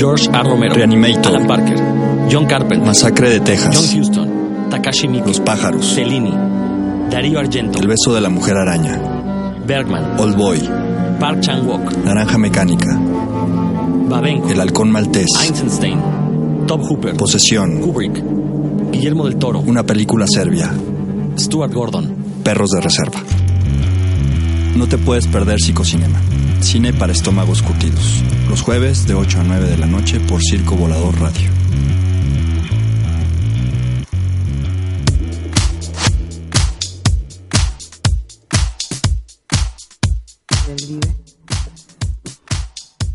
George A. Romero, Reanimator. Alan Parker, John Carpenter, Masacre de Texas. John Huston, Takashi Miike, Los pájaros. Fellini, Darío Argento, El beso de la mujer araña. Bergman, Old Boy. Park Chan-wook, Naranja mecánica. Babenco, El halcón maltés. Eisenstein, Top Hooper, Posesión. Kubrick, Guillermo del Toro, Una película serbia. Stuart Gordon. Perros de reserva. No te puedes perder Psicocinema. Cine para estómagos curtidos. Los jueves de 8 a 9 de la noche por Circo Volador Radio.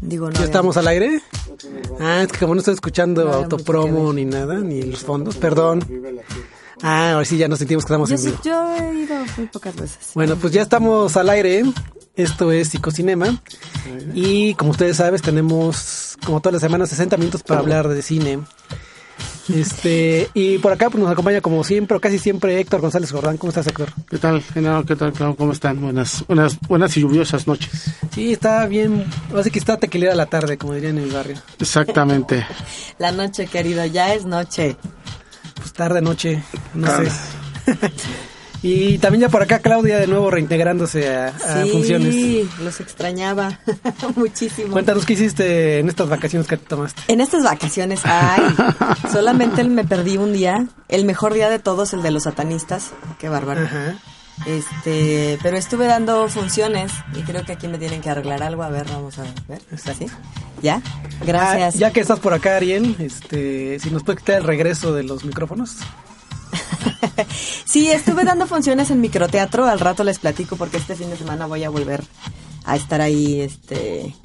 Digo, no. ¿Ya estamos al aire? Ah, es que como no estoy escuchando autopromo ni nada, ni los fondos, perdón. Ah, ahora sí ya nos sentimos que estamos Yo, en sí- vivo. yo he ido muy pocas veces. Bueno, pues ya estamos al aire. Esto es Psicocinema. Y como ustedes saben, tenemos como todas las semanas 60 minutos para hablar de cine. Este, y por acá pues nos acompaña como siempre, o casi siempre, Héctor González Jordán. ¿Cómo estás, Héctor? ¿Qué tal, Genaro? ¿Qué tal? Clau? ¿Cómo están? Buenas, buenas, buenas y lluviosas noches. Sí, está bien. Así que está tequilera la tarde, como dirían en el barrio. Exactamente. La noche, querido, ya es noche. Pues tarde, noche, no Tarde. sé. y también ya por acá Claudia de nuevo reintegrándose a, a sí, funciones. los extrañaba muchísimo. Cuéntanos qué hiciste en estas vacaciones que te tomaste. En estas vacaciones, ay, solamente me perdí un día, el mejor día de todos, el de los satanistas, qué bárbaro. Ajá. Este, pero estuve dando funciones y creo que aquí me tienen que arreglar algo. A ver, vamos a ver. ¿Está así? ¿Ya? Gracias. Ah, ya que estás por acá, Ariel, este, si nos puedes quitar el regreso de los micrófonos. Sí, estuve dando funciones en microteatro. Al rato les platico porque este fin de semana voy a volver a estar ahí, este,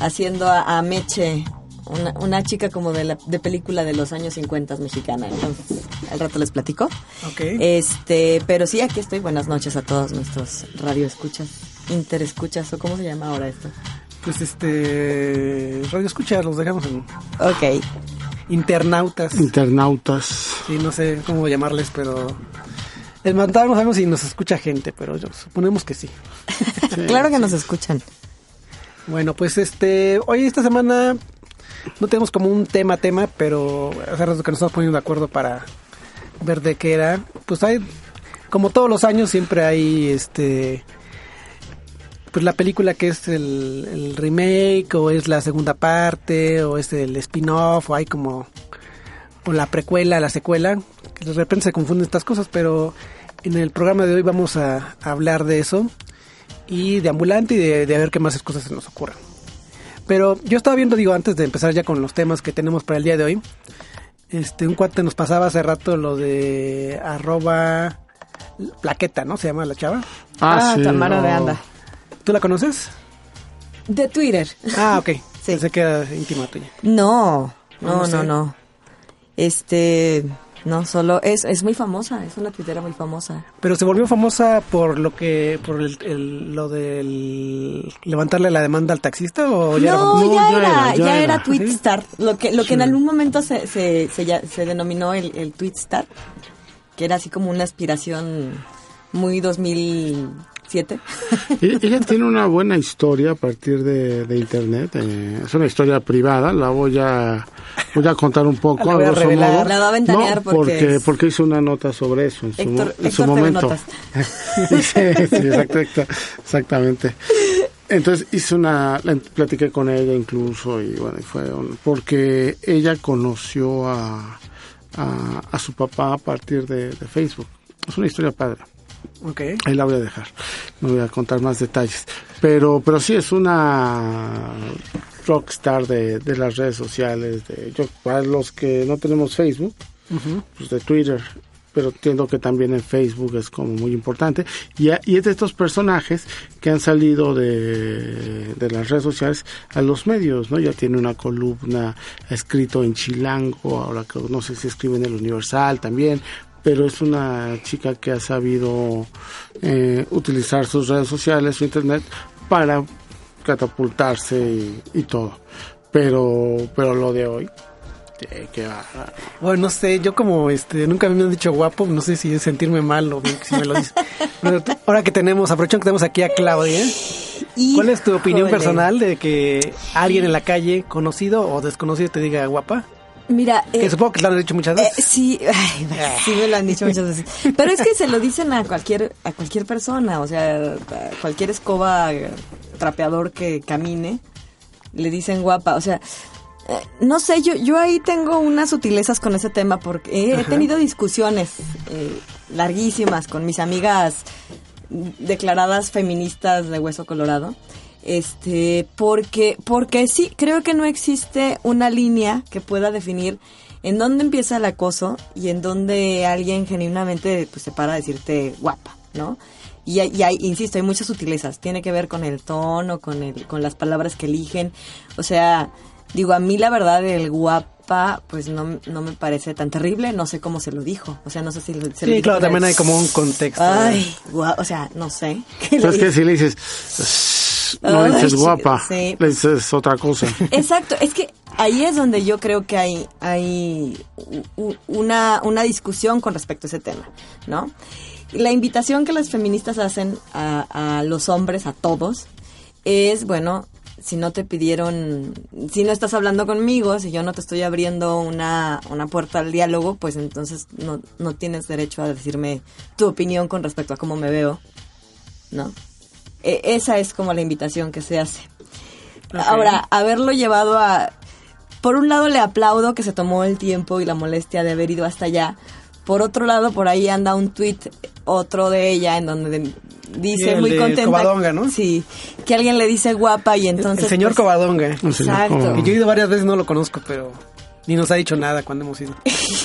haciendo a, a Meche, una, una chica como de, la, de película de los años 50 mexicana. Entonces, al rato les platico. Ok. Este, pero sí, aquí estoy. Buenas noches a todos nuestros radioescuchas, interescuchas, o cómo se llama ahora esto. Pues este, radio escucha, los dejamos en Ok. Internautas. Internautas. Sí, no sé cómo llamarles, pero les mandamos sabemos si nos escucha gente, pero yo- suponemos que sí. claro que nos escuchan. Bueno, pues este, hoy esta semana no tenemos como un tema tema, pero hace rato que nos estamos poniendo de acuerdo para ver de qué era. Pues hay, como todos los años, siempre hay este, pues la película que es el, el remake, o es la segunda parte, o es el spin-off, o hay como, o la precuela, la secuela, que de repente se confunden estas cosas, pero en el programa de hoy vamos a, a hablar de eso y de ambulante y de, de a ver qué más cosas se nos ocurran. Pero yo estaba viendo, digo, antes de empezar ya con los temas que tenemos para el día de hoy, este, un cuate nos pasaba hace rato lo de arroba plaqueta, ¿no? Se llama la chava. Ah, sí, Tamara no. de Anda. ¿Tú la conoces? De Twitter. Ah, ok. Sí. Pensé que era íntima tuya. No, No, no no, no. Este, no, solo es, es muy famosa, es una tuitera muy famosa. Pero se volvió famosa por lo que, por el, el- lo del levantarle la demanda al taxista o ya era famosa? No, ya, ya era, era, ya ya era. era. Lo que, lo que en algún momento se, se, se, ya- se denominó el, el Tweetstar, que era así como una aspiración muy 2007. E- Ella tiene una buena historia a partir de, de internet. eh, es una historia privada. La voy a voy a contar un poco. La voy a revelar. modo. La va a ventanear No, porque porque hice una nota sobre eso en su, Héctor- en momento. Sí, sí, exacto, exacto, exactamente. Entonces hice una, la- platiqué con ella incluso y bueno, fue un- porque ella conoció a, a, a su papá a partir de, de Facebook. Es una historia padre. Ok. Ahí la voy a dejar. No voy a contar más detalles. Pero, pero sí es una rockstar de, de las redes sociales. De, yo, para los que no tenemos Facebook, pues de Twitter. Pero entiendo que también en Facebook es como muy importante. Y, a- y es de estos personajes que han salido de, de las redes sociales a los medios, ¿no? Ya tiene una columna escrito en Chilango, ahora que no sé si escribe en el Universal también, pero es una chica que ha sabido eh, utilizar sus redes sociales, su internet, para catapultarse y, y todo. Pero, pero lo de hoy, eh, que va. Bueno, no sé, yo como este nunca me han dicho guapo, no sé si es sentirme mal o bien que si me lo dicen. Pero ahora que tenemos, aprovechando que tenemos aquí a Claudia, ¿Cuál es tu opinión Híjole. personal de que alguien en la calle, conocido o desconocido, te diga guapa? Mira, Que eh, supongo que lo han dicho muchas eh, veces. sí, ay, sí me lo han dicho muchas veces. Pero es que se lo dicen a cualquier a cualquier persona, o sea, a cualquier escoba eh, trapeador que camine, le dicen guapa, o sea, eh, no sé, yo yo ahí tengo unas sutilezas con ese tema porque he tenido discusiones eh, larguísimas con mis amigas declaradas feministas de hueso colorado. Este, porque, porque sí, creo que no existe una línea que pueda definir en dónde empieza el acoso y en dónde alguien genuinamente pues, se para a decirte guapa, ¿no? Y, hay- y hay, insisto, hay muchas sutilezas. Tiene que ver con el tono, con, el, con las palabras que eligen. O sea, digo, a mí la verdad el guapa, pues no, no me parece tan terrible. No sé cómo se lo dijo. O sea, no sé si se lo Sí, dijo claro, el- también hay como un contexto. Ay, gua- o sea, no sé. ¿Qué le ¿Sabes qué? dice? Si le dices, No Ay, dices guapa, sí. le dices otra cosa. Exacto, es que ahí es donde yo creo que hay, hay una, una discusión con respecto a ese tema, ¿no? La invitación que las feministas hacen a, a los hombres, a todos, es, bueno, si no te pidieron, si no estás hablando conmigo, si yo no te estoy abriendo una, una puerta al diálogo, pues entonces no, no tienes derecho a decirme tu opinión con respecto a cómo me veo, ¿no? E- esa es como la invitación que se hace. Ahora, haberlo llevado a... Por un lado le aplaudo que se tomó el tiempo y la molestia de haber ido hasta allá. Por otro lado, por ahí anda un tweet, otro de ella, en donde de- dice el muy del contenta. Covadonga, ¿no? Sí, que alguien le dice guapa y entonces... el señor pues, Covadonga. El señor Exacto. Covadonga. Yo he ido varias veces, no lo conozco, pero ni nos ha dicho nada cuando hemos ido.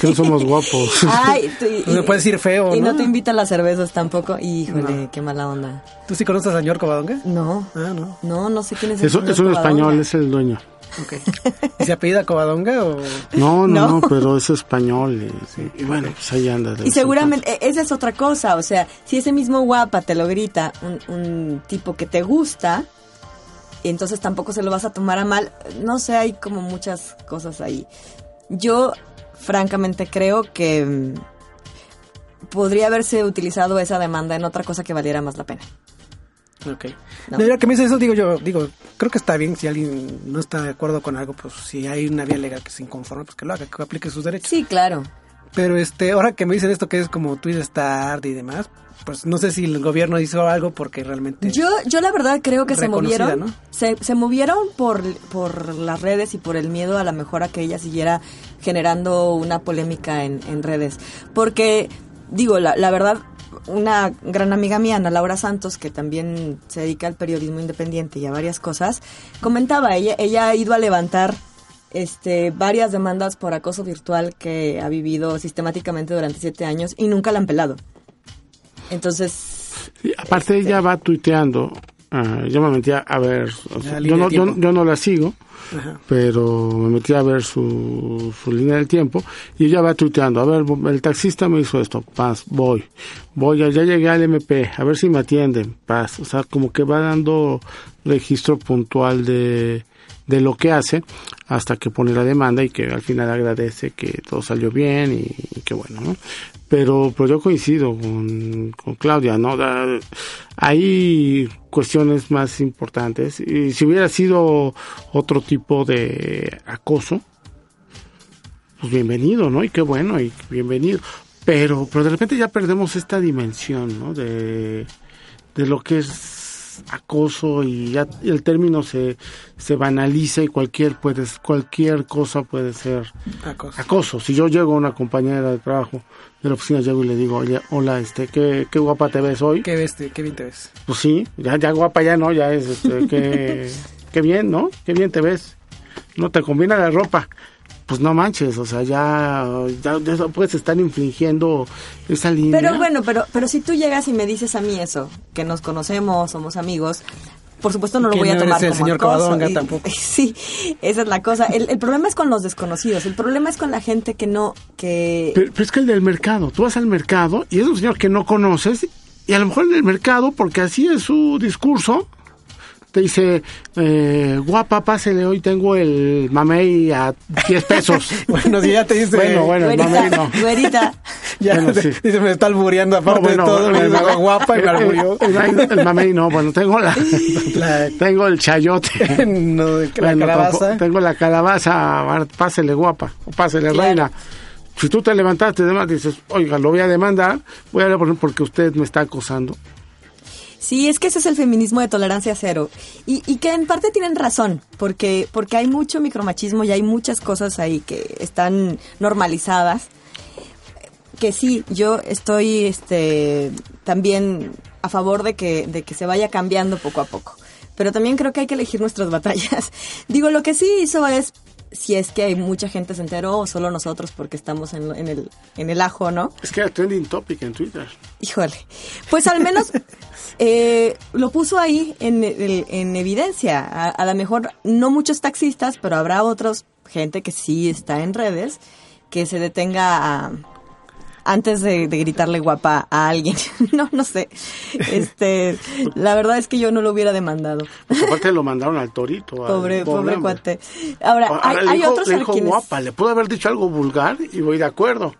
Que no somos guapos. Ay, tú- y- Me puedes decir feo, Y no, ¿no? te invita a las cervezas tampoco. Híjole, qué mala onda. ¿Tú sí conoces al señor Covadonga? No, Ah, no. no, no sé quién es el Eso, señor es un Covadonga. español, es el dueño. Ok. ¿Y se apellida Covadonga o...? No, no, No. no, pero es español. Y, y bueno, pues ahí anda. Y seguramente e- esa es otra cosa, o sea, si ese mismo guapa te lo grita un, un tipo que te gusta, y entonces tampoco se lo vas a tomar a mal, no sé, hay como muchas cosas ahí. Yo, francamente, creo que mm, podría haberse utilizado esa demanda en otra cosa que valiera más la pena. Ok. No. No. ya que me dice eso, digo yo, digo, creo que está bien si alguien no está de acuerdo con algo, pues si hay una vía legal que se inconforme, pues que lo haga, que aplique sus derechos. Sí, claro. Pero este, ahora que me dicen esto que es como Twitter Start y demás, pues no sé si el gobierno hizo algo porque realmente... Yo, yo la verdad creo que se movieron, ¿no? se, se movieron por, por las redes y por el miedo a la mejor a que ella siguiera generando una polémica en, en redes. Porque, digo, la, la verdad, una gran amiga mía, Ana Laura Santos, que también se dedica al periodismo independiente y a varias cosas, comentaba, ella, ella ha ido a levantar este, varias demandas por acoso virtual que ha vivido sistemáticamente durante siete años y nunca la han pelado. Entonces, aparte ella va tuiteando. ah, yo me metí a, a ver. o sea, La yo, no, yo, no la sigo, Ajá. pero me metí a ver su, su línea del tiempo y ella va tuiteando. A ver, el taxista me hizo esto. Paz, voy. Voy, ya ya llegué al MP. A ver si me atienden. Paz. O sea, como que va dando registro puntual de de lo que hace hasta que pone la demanda y que al final agradece que todo salió bien y, y que bueno, ¿no? Pero, pero yo coincido con, Claudia, ¿no? Hay cuestiones más importantes y si hubiera sido otro tipo de acoso, pues bienvenido, ¿no? Y qué bueno, y bienvenido. Pero, pero de repente ya perdemos esta dimensión, ¿no? De, de lo que es acoso y ya el término se, se banaliza y cualquier puede, cualquier cosa puede ser Acoso. acoso. Si yo llego a una compañera de trabajo de la oficina, llego y le digo, oye, hola, este, ¿qué, qué guapa te ves hoy? ¿Qué ves? ¿Qué bien te ves? Pues sí, ya, ya guapa ya no, ya es, este, qué, qué bien, ¿no? Qué bien te ves. No te combina la ropa. Pues no manches, o sea, ya, ya, ya puedes estar infringiendo esa línea. Pero bueno, pero, pero si tú llegas y me dices a mí eso, que nos conocemos, somos amigos, por supuesto no lo voy a no eres tomar el como señor acoso. Y- tampoco. Sí, esa es la cosa. El, el problema es con los desconocidos, el problema es con la gente que no, que... Pero, pero es que el del mercado, tú vas al mercado y es un señor que no conoces y a lo mejor en el mercado, porque así es su discurso, te dice, eh, guapa, pásele, hoy tengo el mamey a 10 pesos. Bueno, si ya te dice... bueno, bueno, el mamey no. güerita. Ya Bueno, sí. dice, me está albureando aparte No, bueno, de todo, me dice, guapa y me alburió. El, el- mamey no, bueno, tengo la, La- tengo el chayote. no, de- la Bueno, calabaza. tampoco- tengo la calabaza, pásele guapa, o pásele Claro. reina. Si tú te levantaste y demás, dices, oiga, lo voy a demandar, voy a hablar por- porque usted me está acosando. Sí, es que ese es el feminismo de tolerancia cero. Y, y que en parte tienen razón, porque, porque hay mucho micromachismo y hay muchas cosas ahí que están normalizadas. Que sí, yo estoy este, también a favor de que, de que se vaya cambiando poco a poco. Pero también creo que hay que elegir nuestras batallas. Digo, lo que sí hizo es, si es que hay mucha gente se enteró o solo nosotros porque estamos en, en el, en el ajo, ¿no? Es que era trending topic en Twitter. Híjole, pues al menos eh, lo puso ahí en, el- en evidencia. A, a lo mejor no muchos taxistas, pero habrá otros, gente que sí está en redes, que se detenga a- antes de, de gritarle guapa a alguien. no, no sé. Este, la verdad es que yo no lo hubiera demandado. Aparte lo mandaron al torito. al Pobre, pobre cuate. Ahora, Ahora, hay, le hay dijo, otros le dijo quienes... guapa, le pudo haber dicho algo vulgar y voy de acuerdo.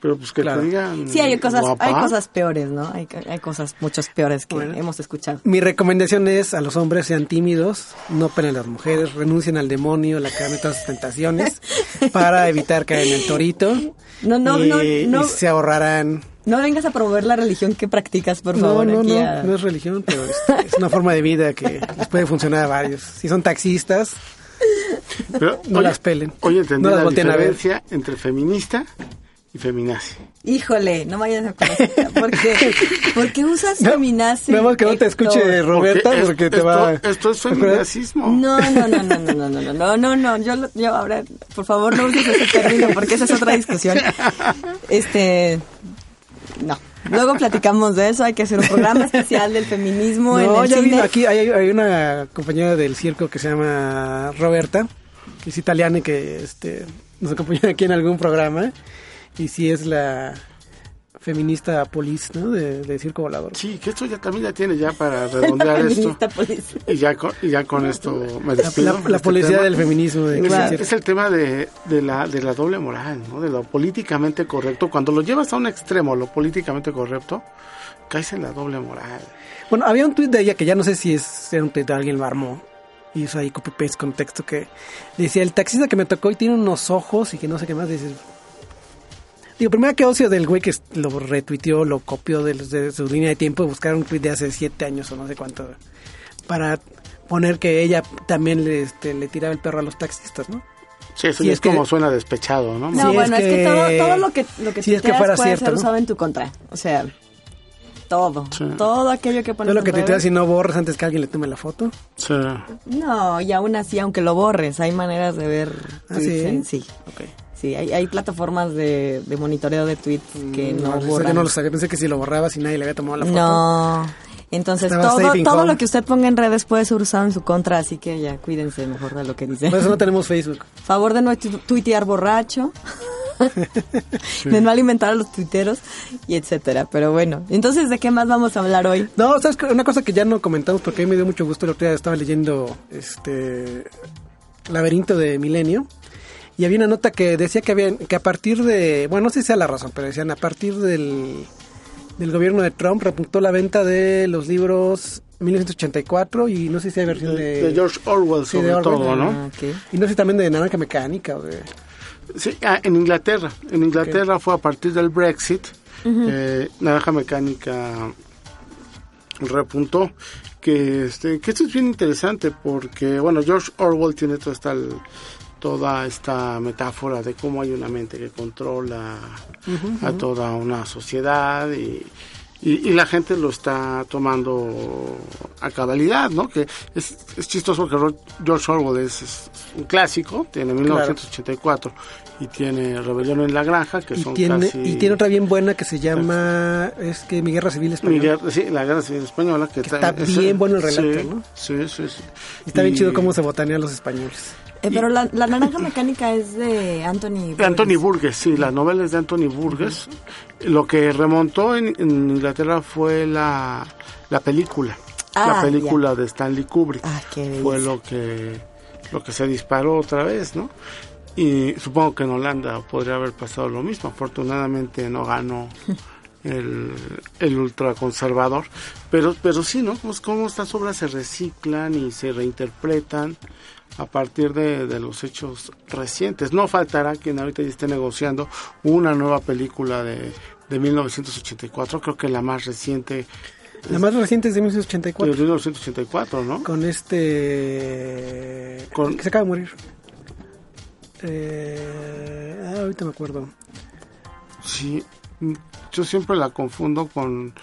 Pero pues que Claro. te digan Sí, hay cosas, guapa. hay cosas peores, ¿no? Hay, hay cosas muchos peores que Bueno. hemos escuchado. Mi recomendación es a los hombres sean tímidos, no peleen a las mujeres, renuncien al demonio, la de todas sus tentaciones, para evitar caer en el torito. No, no, y, no, no. y se ahorrarán. No vengas a promover la religión que practicas, por No, favor. no, aquí no, a- no es religión, pero es, es una forma de vida que les puede funcionar a varios. Si son taxistas, Pero, No las pelen. Oye, entendí No las la volteen a ver. diferencia entre feminista y feminazi. Híjole, no vayas a conocer. ¿Por qué? ¿Por qué usas feminazi? Nada más que no te escuche Roberta es- porque te esto, va... Esto es feminacismo. No, no, no, no, no, no, no, no, no, no, no, yo, lo- yo ahora, por favor, no uses ese término porque esa es otra discusión. Este, no. Luego platicamos de eso, hay que hacer un programa especial del feminismo en No, el ya cine. vino aquí, hay, hay una compañera del circo que se llama Roberta, que es italiana y que este, nos acompañó aquí en algún programa. Y sí es la feminista polis, ¿no? De, de Circo Volador. Sí, que esto ya también ya tiene ya para redondear esto. Feminista policía. Y ya con, y ya con esto me despido. la- la este policía tema. del feminismo. De Es, el tema de, de, la, de la doble moral, ¿no? de lo políticamente correcto. Cuando lo llevas a un extremo, lo políticamente correcto, caes en la doble moral. Bueno, había un tuit de ella que ya no sé si es era un tuit de alguien lo armó. Hizo ahí copy paste con texto que decía, el taxista que me tocó y tiene unos ojos y que no sé qué más. Dices, Digo, primero que ocio del güey que lo retuiteó, lo copió de, los- de su línea de tiempo y buscar un tweet de hace siete años o no sé cuánto para poner que ella también le, este, le tiraba el perro a los taxistas, ¿no? Sí, eso Sí, ya es es como suena despechado, ¿no? No, es bueno, es que, que- todo, todo lo que, lo que sí, es que tuiteas fuera puede cierto, ser ¿no? usado en tu contra. O sea, todo. Sí. Todo aquello que pones Todo lo que tuiteas y no borres antes que alguien le tome la foto. Sí. No, y aún así, aunque lo borres, hay maneras de ver ¿Ah, sí? en- sí. Sí, hay, hay plataformas de, de monitoreo de tweets que no, yo borran. no lo sabía, pensé que si lo borrabas y nadie le había tomado la foto. No. Entonces, Estaba todo, todo home. lo que usted ponga en redes puede ser usado en su contra, así que ya cuídense mejor de lo que dice. Por eso no tenemos Facebook. Favor de no tu- tuitear borracho, de no alimentar a los tuiteros y etcétera. Pero bueno, entonces, ¿de qué más vamos a hablar hoy? No, sabes que una cosa que ya no comentamos porque a mí me dio mucho gusto el otro día estaba leyendo este Laberinto de Milenio y había una nota que decía que había que a partir de, bueno, no sé si sea la razón, pero decían a partir del del gobierno de Trump repuntó la venta de los libros 1984 y no sé si hay versión de, De George Orwell, Sí, sobre Orwell. todo, ¿no? Ah, y no sé también de Naranja Mecánica o de Sí, ah, en Inglaterra. En Inglaterra fue a partir del Brexit. eh, Naranja Mecánica repuntó que este que esto es bien interesante porque bueno George Orwell tiene toda esta toda esta metáfora de cómo hay una mente que controla a toda una sociedad y, y, y la gente lo está tomando a cabalidad, ¿no? Que es, es chistoso porque George Orwell es, es un clásico, tiene 1984 y tiene Rebelión en la Granja, que y son tiene casi... y tiene otra bien buena que se llama es que mi guerra civil española. sí, la guerra civil española que, Que está bien bueno el relato, sí, ¿no? Sí, sí, sí. Está bien Y- chido cómo se botanean los españoles. Eh, pero la, la naranja mecánica es de Anthony. De Anthony Burgess. Burgess, sí, la novela es de Anthony Burgess. Lo que remontó en, en Inglaterra fue la, la película. Ah, la película de Stanley Kubrick. Ah, qué Fue lo que, lo que se disparó otra vez, ¿no? Y supongo que en Holanda podría haber pasado lo mismo. Afortunadamente no ganó el, el ultraconservador. Pero, pero sí, ¿no? Pues cómo estas obras se reciclan y se reinterpretan a partir de, de los hechos recientes. No faltará quien ahorita ya esté negociando una nueva película de, de 1984. Creo que la más reciente La más reciente es de de 1984. 1984, ¿no? Con este... Con- Que se acaba de morir. Eh, ah, ahorita me acuerdo. Sí, yo siempre la confundo con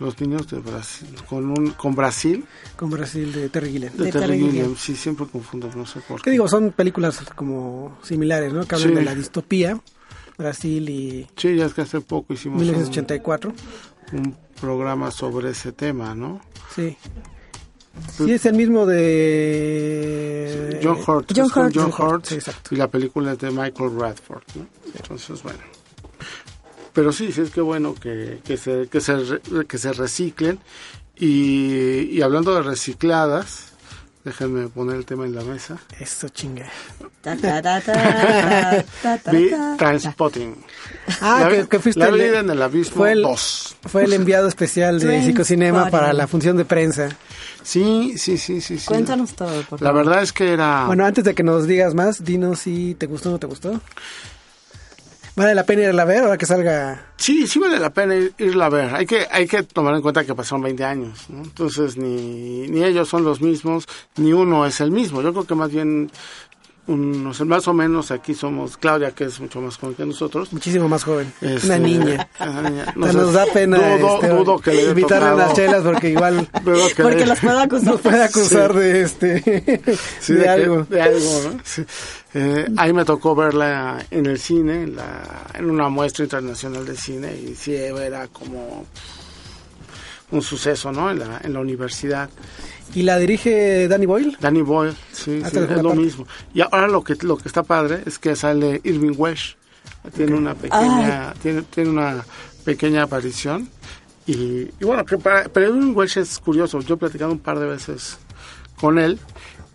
los niños de Brasil, con un, con Brasil, Con Brasil de Terry Gilliam. de, De Terry Terry Gilliam. Gilliam. Sí, siempre confundo, no sé por ¿Qué qué. digo? Son películas como similares, ¿no? Que hablan Sí. de la distopía. Brasil y Sí, ya es que hace poco hicimos un, 1984. un programa sobre ese tema, ¿no? Sí. Sí, es el mismo de... John Hurt. John Hurt. John John Hurt, Hurt, sí, exacto. y la película es de Michael Radford, ¿no? Entonces, bueno. Pero sí, sí es que bueno que, que, se, que, se, re- que se reciclen. Y, y hablando de recicladas, déjenme poner el tema en la mesa. Vi ta. Transpotting. Ah, La que, fuiste La el- vida en el abismo fue el- 2. Fue el enviado especial de. Psicocinema para la función de prensa. Sí, sí, sí, sí. sí. Cuéntanos todo, por La favor. verdad es que era... Bueno, antes de que nos digas más, dinos si te gustó o no te gustó. ¿Vale la pena irla a ver ahora que salga? Sí, sí vale la pena ir- irla a ver. Hay que, hay que tomar en cuenta que pasaron 20 años, ¿no? Entonces ni, ni ellos son los mismos, ni uno es el mismo. Yo creo que más bien, un- no sé, más o menos aquí somos Claudia, que es mucho más joven que nosotros. Muchísimo más joven. Este, Una niña. una niña. No, nos da pena Dudo, este, dudo que le tocado- unas chelas porque igual que Porque le- los acusar. nos puede acusar de este Sí, de, que- algo. de algo, ¿no? Sí. Eh, ahí me tocó verla en el cine, en, la, en una muestra internacional de cine, y sí, era como un suceso, ¿no? En la, en la universidad. ¿Y la dirige Danny Boyle? Danny Boyle, sí, Ah, sí, es lo mismo. Y ahora lo que, lo que está padre es que sale Irving Welsh. Tiene una pequeña, tiene, tiene una pequeña aparición. Y, y bueno, que para, pero Irving Welsh es curioso. Yo he platicado un par de veces con él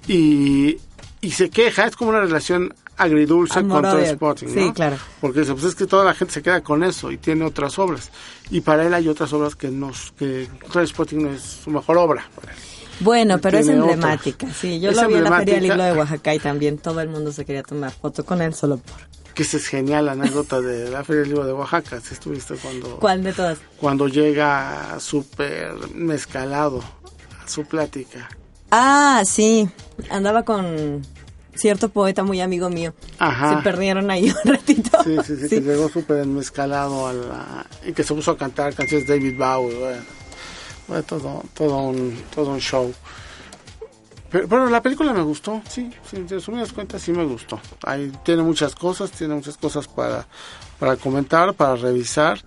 y, y se queja. Es como una relación agridulce con Amor-odio. Transpotting, Sí, ¿no? claro. Porque pues es que toda la gente se queda con eso y tiene otras obras. Y para él hay otras obras que no, que Transpotting no es su mejor obra. para él. Bueno, pero es emblemática. Sí, yo Es lo vi en la Feria del. Libro de Oaxaca y también todo el mundo se quería tomar foto con él solo por... que esa es genial la anécdota de la Feria del Libro de Oaxaca. Si estuviste cuando, ¿Cuál de todas? cuando llega súper mezcalado a su plática. Ah, sí. Andaba con cierto poeta muy amigo mío. Ajá. Se perdieron ahí un ratito. Sí, sí, sí, que llegó súper mezcalado a la, y que se puso a cantar canciones de David Bowie. Bueno, Fue todo, todo, un, todo un show. Pero, pero la película me gustó, sí, sí, en resumidas cuentas sí me gustó. Ahí tiene muchas cosas, tiene muchas cosas para, para comentar, para revisar.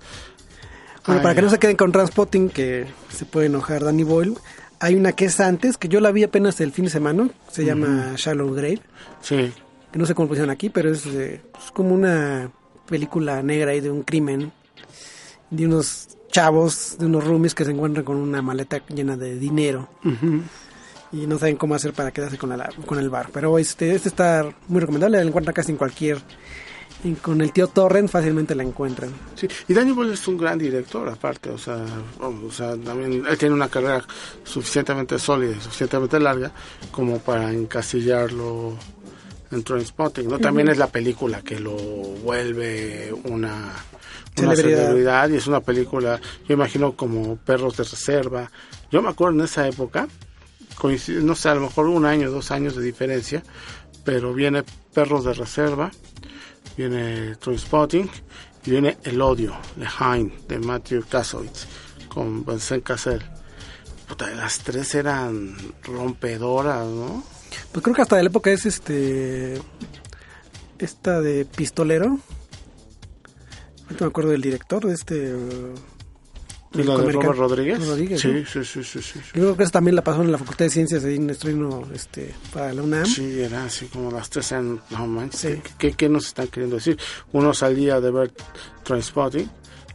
Bueno, Ay. para que no se queden con Transpotting, que se puede enojar Danny Boyle, hay una que es antes, que yo la vi apenas el fin de semana, se llama Shallow Grave, Sí, que no sé cómo pusieron aquí, pero es, eh, es como una película negra y de un crimen, de unos chavos, de unos roomies que se encuentran con una maleta llena de dinero. Y no saben cómo hacer para quedarse con, la, con el bar. Pero este, este está muy recomendable, la encuentran casi en cualquier... y con el tío Torrent fácilmente la encuentran. Sí, y Danny Boyle es un gran director, aparte, o sea, o sea, también él tiene una carrera suficientemente sólida, y suficientemente larga, como para encasillarlo en Trainspotting, ¿no? También es la película que lo vuelve una, una Celebridad. celebridad y es una película, yo imagino como Perros de Reserva. Yo me acuerdo en esa época, coincide- no sé, a lo mejor un año, dos años de diferencia, pero viene Perros de Reserva, viene Trainspotting y viene El Odio, Lehain, de Matthew Kasowitz, con Vincent Cassel. Puta, las tres eran rompedoras, ¿no? Pues creo que hasta de la época es este. Esta de Pistolero. Ahorita me acuerdo del director de este. ¿Y la de. Robert Rodríguez? Rodríguez, sí, ¿no? sí, sí, sí, sí. Yo creo que esa también la pasó en la Facultad de Ciencias de un estreno este, para la UNAM. Sí, era así como las tres eran, no manches, Sí. ¿qué, qué, qué nos están queriendo decir? Uno salía de ver Transpotting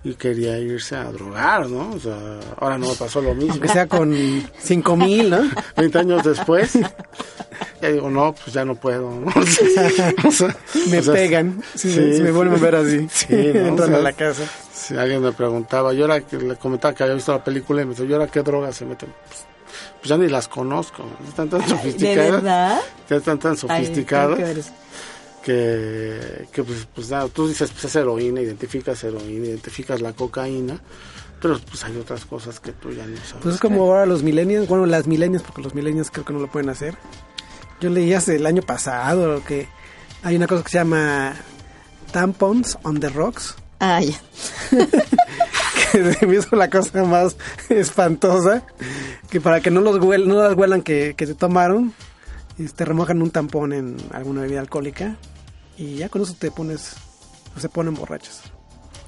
y quería irse a drogar, ¿no? O sea, ahora no me pasó lo mismo. Aunque sea con cinco mil, ¿no? 20 años después, ya digo, no, pues ya no puedo. ¿no? O sea, Me o sea, pegan. Sí, me, vuelven a ver así. Sí, ¿no? Entran O sea, a la casa. Si alguien me preguntaba, yo era que le comentaba que había visto la película y me dice, ¿yo ahora qué drogas se meten? Pues, pues ya ni las conozco, están tan ¿De sofisticadas, verdad? ya están tan sofisticadas que que, pues, pues nada, tú dices, pues es heroína, identificas heroína, identificas la cocaína, pero pues hay otras cosas que tú ya no sabes. Pues es como ahora los millennials, bueno, las millennials, porque los millennials creo que no lo pueden hacer. Yo leí hace el año pasado que hay una cosa que se llama tampons on the rocks, Ah, ya. que se me hizo la cosa más espantosa, que para que no los huel- no las huelan que, que te tomaron, te remojan un tampón en alguna bebida alcohólica y ya con eso te pones, se ponen borrachos,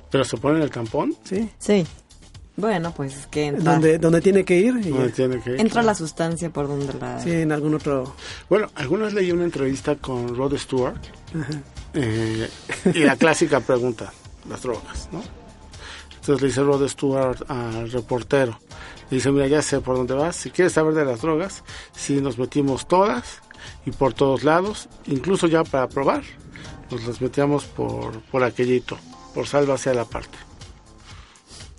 Pero se ponen el tampón, ¿sí? Sí. Bueno, pues es que entra, Donde, donde tiene que ir y donde tiene que ir. entra la sustancia por donde la... Sí, en algún otro... Bueno, algunas leí una entrevista con Rod Stewart eh, y la clásica pregunta, las drogas, ¿no? Entonces le dice Rod Stewart al reportero, le dice, mira, ya sé por dónde vas, si quieres saber de las drogas, si nos metimos todas y por todos lados, incluso ya para probar, nos las metíamos por, por aquellito, por salva hacia la parte.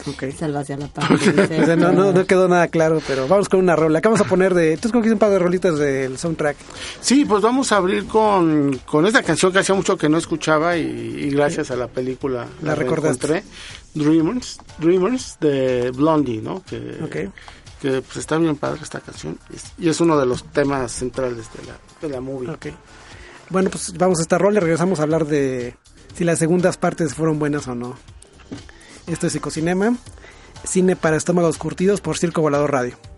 Ok. Salva hacia la parte. dice. O sea, no, no, no quedó nada claro, pero vamos con una rola. Acá vamos a poner de... Tú escogiste un par de rolitas del soundtrack. Sí, pues vamos a abrir con, con esta canción que hacía mucho que no escuchaba y, y gracias a la película La recordaste. reencontré. Dreamers, Dreamers de Blondie, ¿no? Que, Ok. que pues está bien padre esta canción y es uno de los temas centrales de la, de la movie. Ok. Bueno, pues vamos a esta rola y regresamos a hablar de si las segundas partes fueron buenas o no. Esto es Psicocinema, cine para estómagos curtidos por Circo Volador Radio.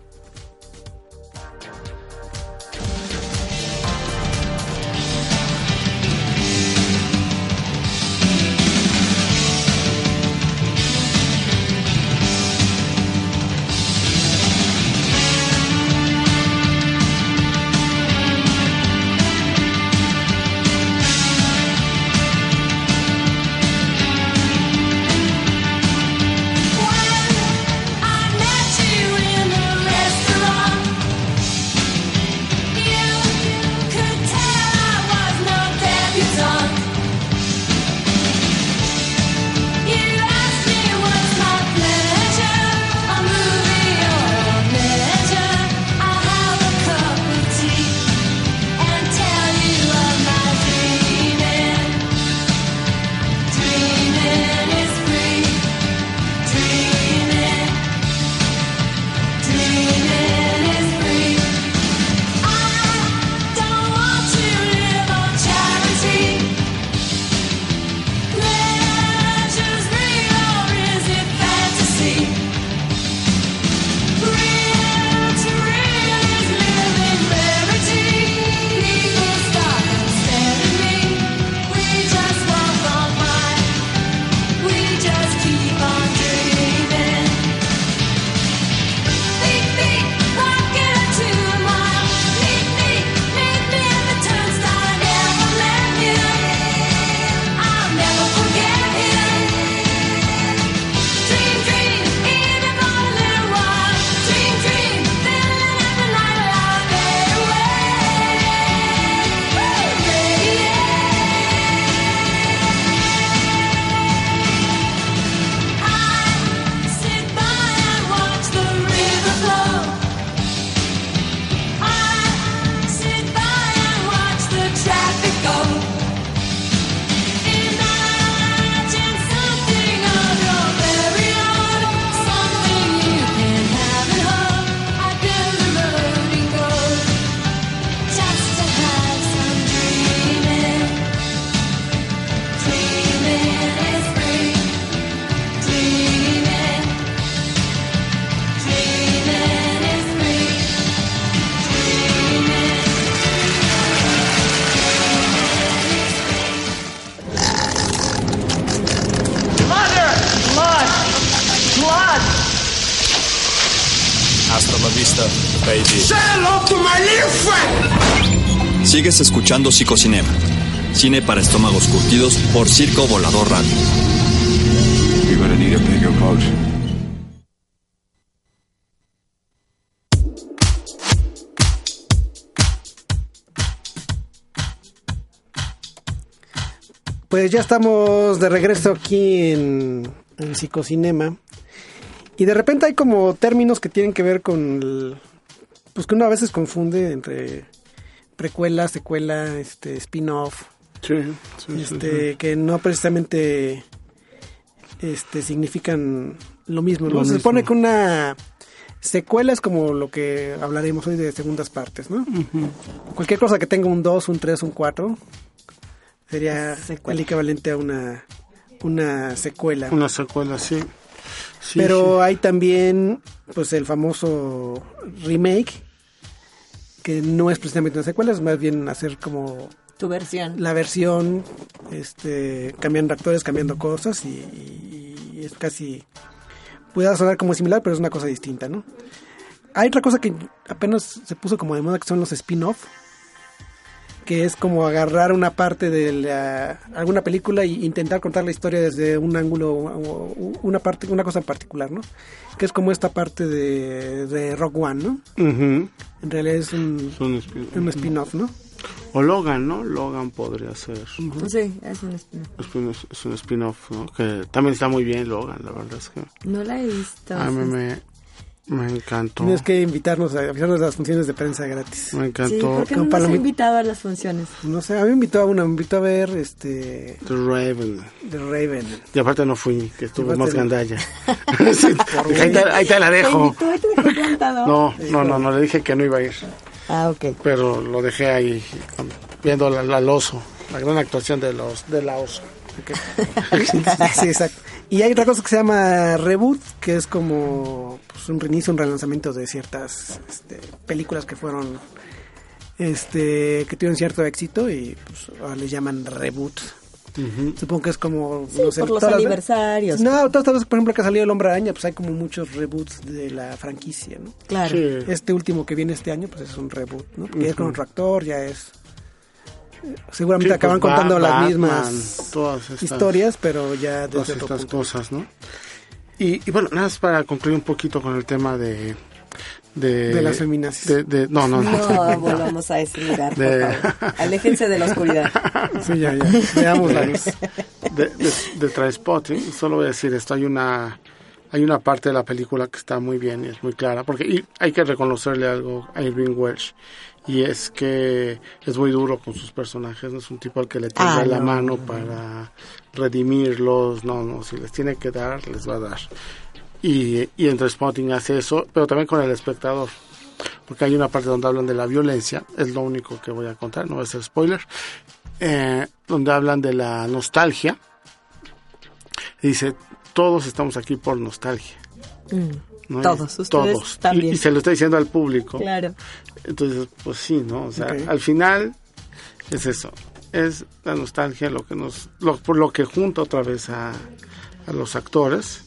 Sigues escuchando Psicocinema, cine para estómagos curtidos por Circo Volador Radio. gonna need a bigger boat. Pues ya estamos de regreso aquí en, en Psicocinema. Y de repente hay como términos que tienen que ver con... el- pues que uno a veces confunde entre precuela, secuela, este, spin-off, Sí, sí, este, sí. que no precisamente este, significan lo mismo. ¿no? Lo Se mismo. supone que una secuela es como lo que hablaremos hoy de segundas partes, ¿no? Cualquier cosa que tenga un 2, un 3, un 4 sería Secuela. el equivalente a una, una secuela. Una secuela, sí. Sí, Pero sí. hay también pues el famoso remake que no es precisamente una secuela, es más bien hacer como Tu versión. la versión, este, cambiando actores, cambiando cosas y, y es casi, puede sonar como similar, pero es una cosa distinta, ¿no? Hay otra cosa que apenas se puso como de moda que son los spin-off, que es como agarrar una parte de la- alguna película e intentar contar la historia desde un ángulo una parte, una cosa en particular, ¿no? Que es como esta parte de, de Rock One, ¿no? Ujú. En realidad es un, Es un spin- un spin-off, ¿no? O Logan, ¿no? Logan podría ser. Sí, es un spin-off. Es un, es un spin-off, ¿no? Que también está muy bien Logan, la verdad es que No la he visto. a mí me, me encantó. Tienes que invitarnos a avisarnos de las funciones de prensa gratis. Me Sí, encantó porque no nos ha invitado a las funciones. No sé, a mí me invitó a una, me invitó a ver este The Raven. The Raven. Y aparte no fui, que estuvo más gandalla. Sí, ahí, te, ahí te la Te dejo. invitó y te plantado. No, no, no, no, le dije que no iba a ir. Ah, ok. Pero lo dejé ahí, viendo la, la- al oso, la gran actuación de los de la oso. sí, exacto. Y hay otra cosa que se llama reboot, que es como pues, un reinicio, un relanzamiento de ciertas este, películas que fueron este que tuvieron cierto éxito y pues ahora les llaman reboot. Supongo que es como Sí, por los todas las- aniversarios. No, todas las veces, por ejemplo, que ha salido El Hombre Araña, pues hay como muchos reboots de la franquicia, ¿no? Claro. Sí. Este último que viene este año, pues es un reboot, ¿no? Que es con otro actor, ya es... Seguramente Sí, acaban pues, contando Ba- las Batman, mismas todas estas- historias, pero ya todas desde otro estas punto. cosas, ¿no? Y, y bueno, nada más para concluir un poquito con el tema de... De, De las feminazis. de- de- no, no, no. No, volvamos a ese lugar, por favor. Aléjense de la oscuridad. Sí, ya, ya. Veamos la luz. de, de, de Trainspotting, solo voy a decir esto, hay una hay una parte de la película que está muy bien y es muy clara, porque y hay que reconocerle algo a Irving Welsh, y es que es muy duro con sus personajes, no es un tipo al que le tiende Ah, la no. mano para redimirlos, no, no, si les tiene que dar, les va a dar. Y, y en Trainspotting hace eso, pero también con el espectador. Porque hay una parte donde hablan de la violencia, es lo único que voy a contar, no va a ser spoiler, eh, donde hablan de la nostalgia, dice, todos estamos aquí por nostalgia. ¿No? Todos, ustedes todos. Y- también. Y, se lo está diciendo al público. Claro. Entonces, pues sí, ¿no? O sea, al final es eso. Es la nostalgia lo que nos, lo, por lo que junta otra vez a, a los actores.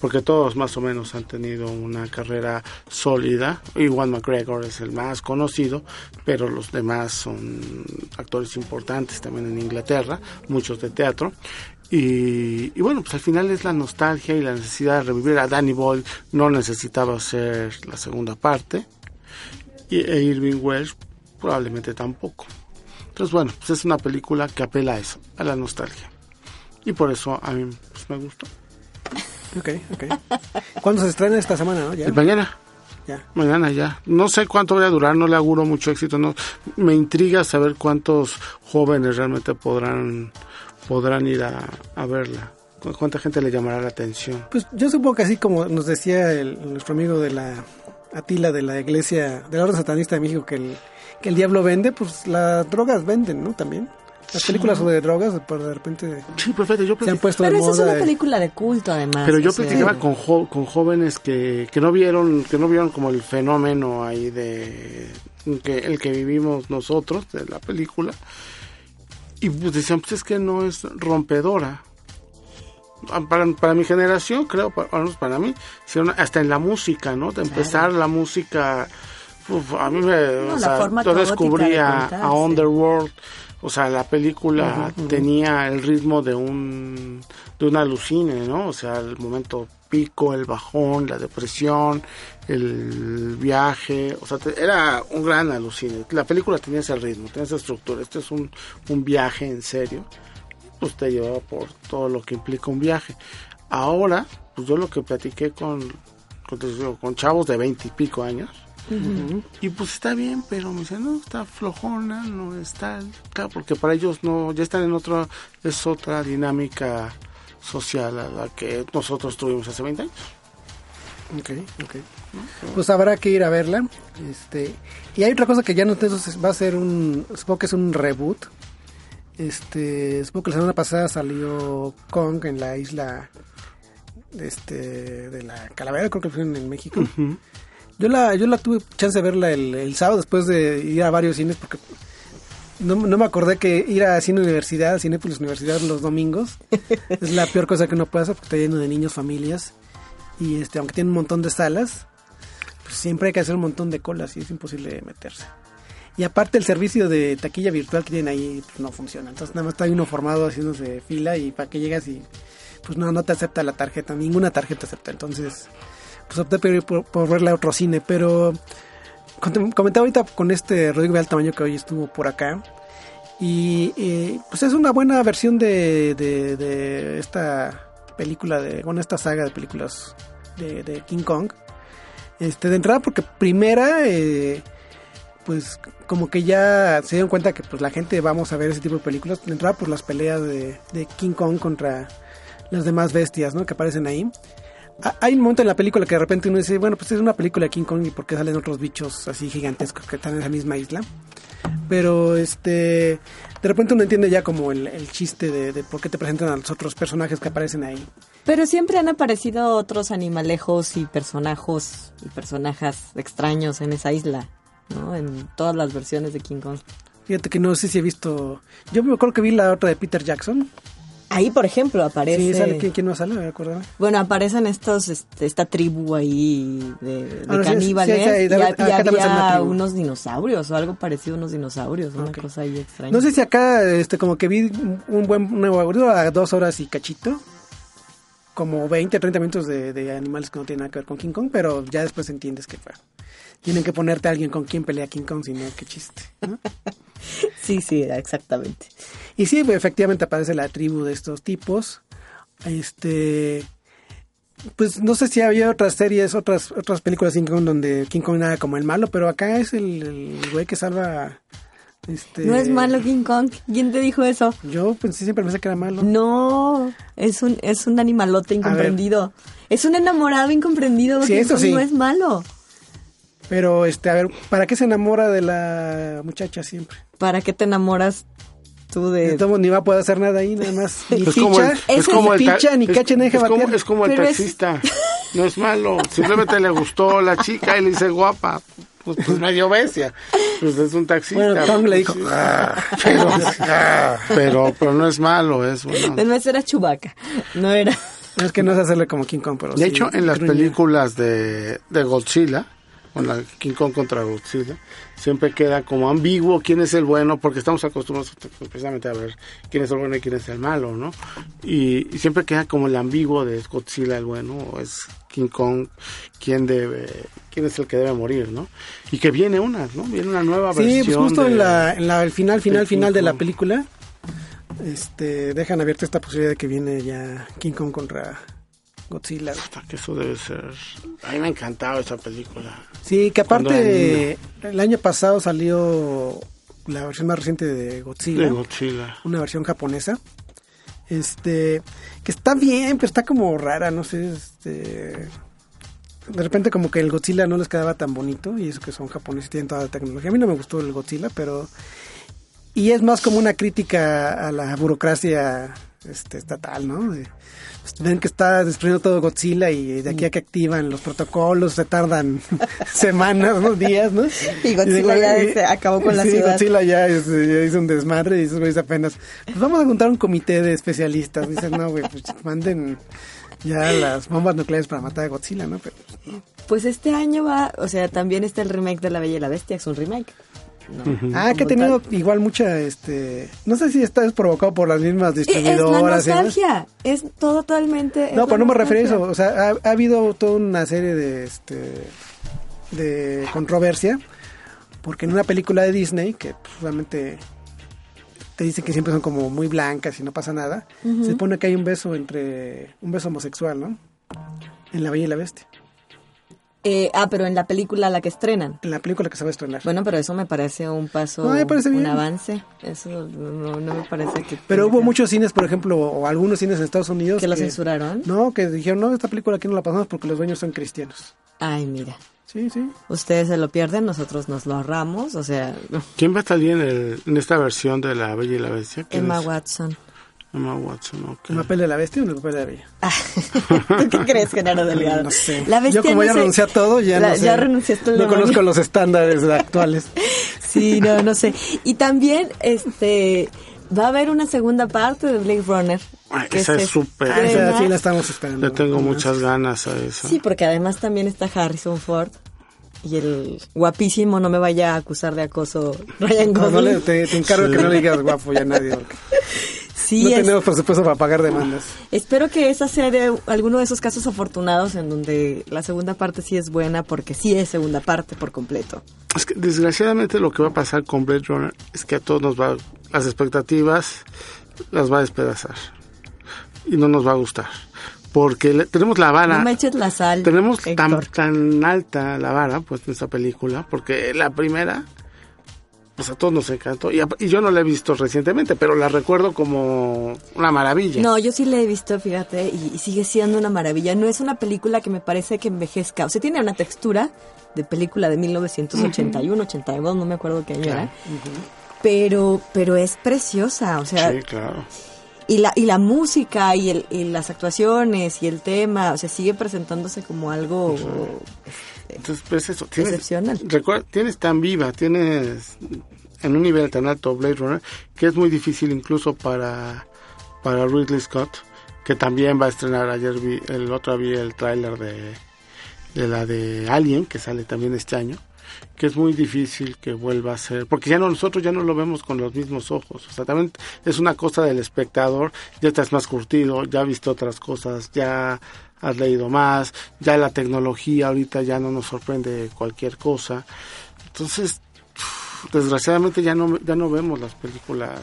Porque todos más o menos han tenido una carrera sólida. Iwan McGregor es el más conocido, pero los demás son actores importantes también en Inglaterra, muchos de teatro. Y, y bueno, pues al final es la nostalgia y la necesidad de revivir a Danny Boyle. No necesitaba hacer la segunda parte y e Irving Welsh probablemente tampoco. Entonces, bueno, pues es una película que apela a eso, a la nostalgia. Y por eso a mí pues, me gustó. Ok, ok. ¿Cuándo se estrena esta semana, no? Ya. Y mañana, ya. mañana ya. No sé cuánto voy a durar, no le auguro mucho éxito. No, me intriga saber cuántos jóvenes realmente podrán podrán ir a, a verla. ¿Cu- ¿Cuánta gente le llamará la atención? Pues yo supongo que así como nos decía el, nuestro amigo de la Atila de la iglesia, de la orden satanista de México, que el, que el diablo vende, pues las drogas venden, ¿no? También. Las películas sobre drogas, por de repente Sí, perfecto. Yo se han puesto Pero de esa es moda. una película de culto, además. Pero yo platicaba con, jo- con jóvenes que, que no vieron que no vieron como el fenómeno ahí de que el que vivimos nosotros de la película y pues decían pues es que no es rompedora Ah, para, para mi generación creo para, para mí hasta en la música no de empezar la música uf, a mí me No, o sea, yo descubrí de a. Underworld O sea, la película tenía el ritmo de un de un alucine, ¿no? O sea, el momento pico, el bajón, la depresión, el viaje, o sea, te- era un gran alucine. La película tenía ese ritmo, tenía esa estructura. Este es un, un viaje en serio. Pues te lleva por todo lo que implica un viaje. Ahora, pues yo lo que platiqué con, con chavos de veinte y pico años, y pues está bien, pero me dicen, no, está flojona, no está, claro, porque para ellos no, ya están en otra, es otra dinámica social a la que nosotros tuvimos hace 20 años. Ok, ok. Pues habrá que ir a verla. Este, y hay otra cosa que ya no eso va a ser un, supongo que es un reboot. Este, supongo que la semana pasada salió Kong en la isla este, de la Calavera, creo que fue en, México. Yo la, yo la tuve chance de verla el, el sábado después de ir a varios cines porque no, no me acordé que ir a cine universidad, Cinépolis Universidad los domingos es la peor cosa que uno puede hacer porque está lleno de niños, familias y este aunque tiene un montón de salas, pues siempre hay que hacer un montón de colas y es imposible meterse. Y aparte el servicio de taquilla virtual que tienen ahí pues, no funciona. Entonces nada más está uno formado haciéndose fila y para que llegas y pues no, no te acepta la tarjeta, ninguna tarjeta acepta. Entonces pues opté por, por, por verla a otro cine, pero comentaba ahorita con este Rodrigo Real Tamaño que hoy estuvo por acá. Y eh, pues es una buena versión de, de, esta película de bueno esta saga de películas de, King Kong. Este de entrada porque primera eh, pues como que ya se dieron cuenta que pues la gente vamos a ver ese tipo de películas. De entrada por las peleas de, de King Kong contra las demás bestias ¿no? que aparecen ahí. Ah, hay un momento en la película que de repente uno dice, bueno, pues es una película de King Kong y por qué salen otros bichos así gigantescos que están en esa misma isla. Pero este, de repente uno entiende ya como el, el chiste de, de por qué te presentan a los otros personajes que aparecen ahí. Pero siempre han aparecido otros animalejos y personajos y personajes extraños en esa isla, ¿no? En todas las versiones de King Kong. Fíjate que no sé si he visto, yo me acuerdo que vi la otra de Peter Jackson. Ahí, por ejemplo, aparece... Sí, sale, ¿quién, quién no sale? Me acuerdo. Bueno, aparecen estos, este, esta tribu ahí de, de Ah, no, caníbales sí, sí, sí, y, había unos dinosaurios o algo parecido a unos dinosaurios, una cosa ahí extraña. No sé si acá, este, como que vi un buen, una dura a dos horas y cachito, como 20, 30 minutos de, de animales que no tienen nada que ver con King Kong, pero ya después entiendes que fue. Tienen que ponerte a alguien con quien pelea King Kong, si no, qué chiste. ¿no? Sí, sí, exactamente. Y sí, efectivamente aparece la tribu de estos tipos. Este. Pues no sé si había otras series, otras otras películas de King Kong donde King Kong era como el malo, pero acá es el, el güey que salva. Este, No es malo King Kong. ¿Quién te dijo eso? Yo pensé, siempre pensé que era malo. No, es un, es un animalote incomprendido. Es un enamorado incomprendido. Sí, King eso Kong sí. No es malo. Pero, este, a ver, ¿para qué se enamora de la muchacha siempre? ¿Para qué te enamoras tú de...? Modos, ni va a poder hacer nada ahí, nada más. Ni Es como el, ficha, es como ni el ficha, ni es- cacha, ni deja es como, es como el taxista. No es malo. Simplemente le gustó la chica y le dice guapa. Pues, pues medio bestia. Pues es un taxista. Bueno, Tom le dijo, Pues, sí. pero, pero, pero no es malo, es bueno. Además era Chubaca, no era... Es que no es hacerle como King Kong, pero De sí, hecho, en las gruñe. películas de, de Godzilla, con la King Kong contra Godzilla, siempre queda como ambiguo quién es el bueno, porque estamos acostumbrados precisamente a ver quién es el bueno y quién es el malo, ¿no? Y, y siempre queda como el ambiguo de Godzilla el bueno o es King Kong quién debe, quién es el que debe morir, ¿no? Y que viene una, ¿no? Viene una nueva Sí, versión. pues justo de- en, la, en la, el final, final, final de la película, este, dejan abierta esta posibilidad de que viene ya King Kong contra Godzilla. Puta, que eso debe ser. A mí me ha encantado esa película. Sí, que aparte el año pasado salió la versión más reciente de Godzilla, De Godzilla. una versión japonesa. Este, que está bien, pero está como rara, no sé, este de repente como que el Godzilla no les quedaba tan bonito y eso que son japoneses y tienen toda la tecnología. A mí no me gustó el Godzilla, pero y es más como una crítica a la burocracia este, estatal, ¿no? De- ven que está destruyendo todo Godzilla y de aquí a que activan los protocolos se tardan semanas, ¿no? Días, ¿no? Y Godzilla ya se acabó con la sí, ciudad. Godzilla ya, ya hizo un desmadre y esos güeyes apenas, pues vamos a juntar un comité de especialistas. Dicen, no, güey, pues manden ya las bombas nucleares para matar a Godzilla, ¿no? Pero, Pues este año va, o sea, también está el remake de La Bella y la Bestia, es un remake. ¿No? Ah, que ha tenido tal. igual mucha, este... No sé si está provocado por las mismas Eh, Es la distribuidoras. y nostalgia, es totalmente... es No, pero no me refería a eso. O sea, ha, ha habido toda una serie de, este, de controversia. Porque en una película de Disney, que pues, obviamente te dicen que siempre son como muy blancas y no pasa nada, se pone que hay un beso entre... Un beso homosexual, ¿no? En La Bella y la Bestia. Eh, ah, pero en la película la que estrenan. En la película que se va a estrenar. Bueno, pero eso me parece un paso, No, me parece un bien. avance. Eso no, no me parece que... Pero hubo muchos cines, por ejemplo, o algunos cines en Estados Unidos. ¿Que lo censuraron? No, que dijeron, no, esta película aquí no la pasamos porque los dueños son cristianos. Ay, mira. Sí, sí. Ustedes se lo pierden, nosotros nos lo ahorramos, o sea, ¿Quién va a salir en, el- en esta versión de La Bella y la Bestia? ¿Quién Emma es? Watson. Emma Watson, ok. ¿El papel de la bestia o el papel de la bella? Ah, ¿Tú qué crees, Genaro Delgado? No sé. La bestia Yo como no ya sé- renuncié a todo, ya La- no sé. Ya renunciaste al No demonio. conozco los estándares actuales. Sí, no, no sé. Y también, este, va a haber una segunda parte de Blade Runner. Ay, que esa es súper. Ah, estrena- esa sí la estamos esperando. Le tengo muchas ganas a esa. Sí, porque además también está Harrison Ford. Y el guapísimo, no me vaya a acusar de acoso, Ryan No, no Gosling. le- te, te encargo que no le digas guapo ya a nadie. porque sí, no es- tenemos presupuesto para pagar demandas. espero que esa sea de alguno de esos casos afortunados en donde la segunda parte sí es buena, porque sí es segunda parte por completo. Es que desgraciadamente lo que va a pasar con Blade Runner es que a todos nos va, las expectativas las va a despedazar. Y no nos va a gustar. Porque le- tenemos la vara, No me eches la sal, tenemos tan, tan alta la vara pues en esta película porque la primera pues a todos nos encantó y, a- y yo no la he visto recientemente pero la recuerdo como una maravilla. No, yo sí la he visto, fíjate, y, y sigue siendo una maravilla. No es una película que me parece que envejezca. O sea, tiene una textura de película de 1981, 82, no me acuerdo qué año era. Pero, pero es preciosa, o sea, Sí, claro. y la, y la música y, el, y las actuaciones y el tema, o sea, sigue presentándose como algo... Entonces, pues eso, tienes, Excepcional. recuerda, tienes tan viva, tienes en un nivel tan alto Blade Runner, que es muy difícil incluso para, para Ridley Scott, que también va a estrenar, ayer vi, el otro vi el tráiler de, de la de Alien, que sale también este año, que es muy difícil que vuelva a ser, porque ya no, nosotros ya no lo vemos con los mismos ojos, o sea, también es una cosa del espectador, ya estás más curtido, ya has visto otras cosas, ya has leído más, ya la tecnología ahorita ya no nos sorprende cualquier cosa, entonces, desgraciadamente ya no, ya no vemos las películas.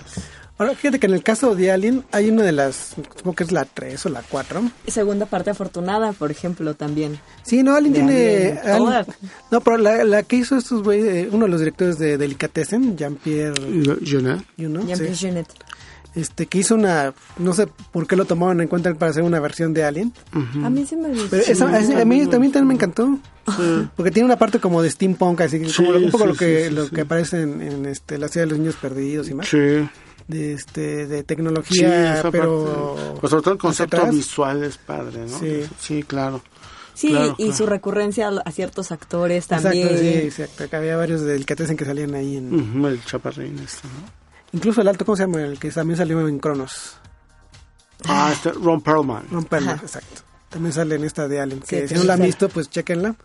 Ahora, fíjate que en el caso de Alien hay una de las, supongo que es la 3 o la 4. Segunda parte afortunada, por ejemplo, también. Sí, no, Alien De tiene... Alien, Alien- no, pero la, la que hizo estos güey, eh, uno de los directores de Delicatessen, Jean-Pierre, know? you know, Jean-Pierre sí, Jeunet. este, que hizo una, no sé por qué lo tomaron en cuenta para hacer una versión de Alien. A mí sí me gustó. Pero esa- a, a mí también, también me encantó. Porque tiene una parte como de steampunk, así Sí, como un poco sí, lo que sí, sí, lo sí. que aparece en, en, este, la ciudad de los niños perdidos y más. Sí. De este de tecnología, pero parte. Pues sobre todo el concepto visual es padre, ¿no? Sí. Sí, claro. Sí, Claro, y claro. su recurrencia a, a ciertos actores Exacto, también. sí, exacto. que Había varios de Delicatessen que salían ahí en, El chaparrín este, ¿no? incluso el alto, ¿cómo se llama? El que también salió en Cronos. Ah, este, Ron Perlman. Ron Perlman, Ajá. exacto. También sale en esta de Allen, que Sí, si no la han visto, pues chequenla.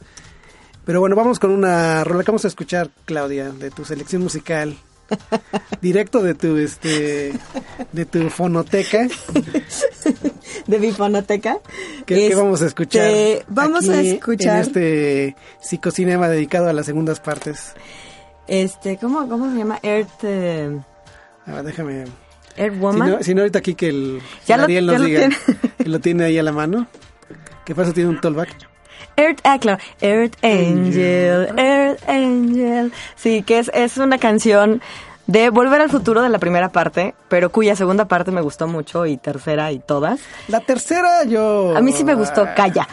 Pero bueno, vamos con una rola que vamos a escuchar, Claudia, de tu selección musical. Directo de tu este de tu fonoteca. de Bifonoteca. ¿Qué, qué Este, vamos a escuchar? Vamos a escuchar. En este psicocinema dedicado a las segundas partes. Este, ¿cómo, ¿cómo se llama? Earth, eh, A ver, déjame. Earth Si Woman. no, si no, ahorita aquí que el Ya lo- Ariel nos lo diga. tiene. que lo tiene ahí a la mano. Que pasa tiene un tollback. Earth, ah, claro. Earth Angel, Earth Angel. Sí, que es, es una canción de Volver al Futuro de la primera parte, pero cuya segunda parte me gustó mucho y tercera y todas. La tercera yo... A mí sí me gustó, calla.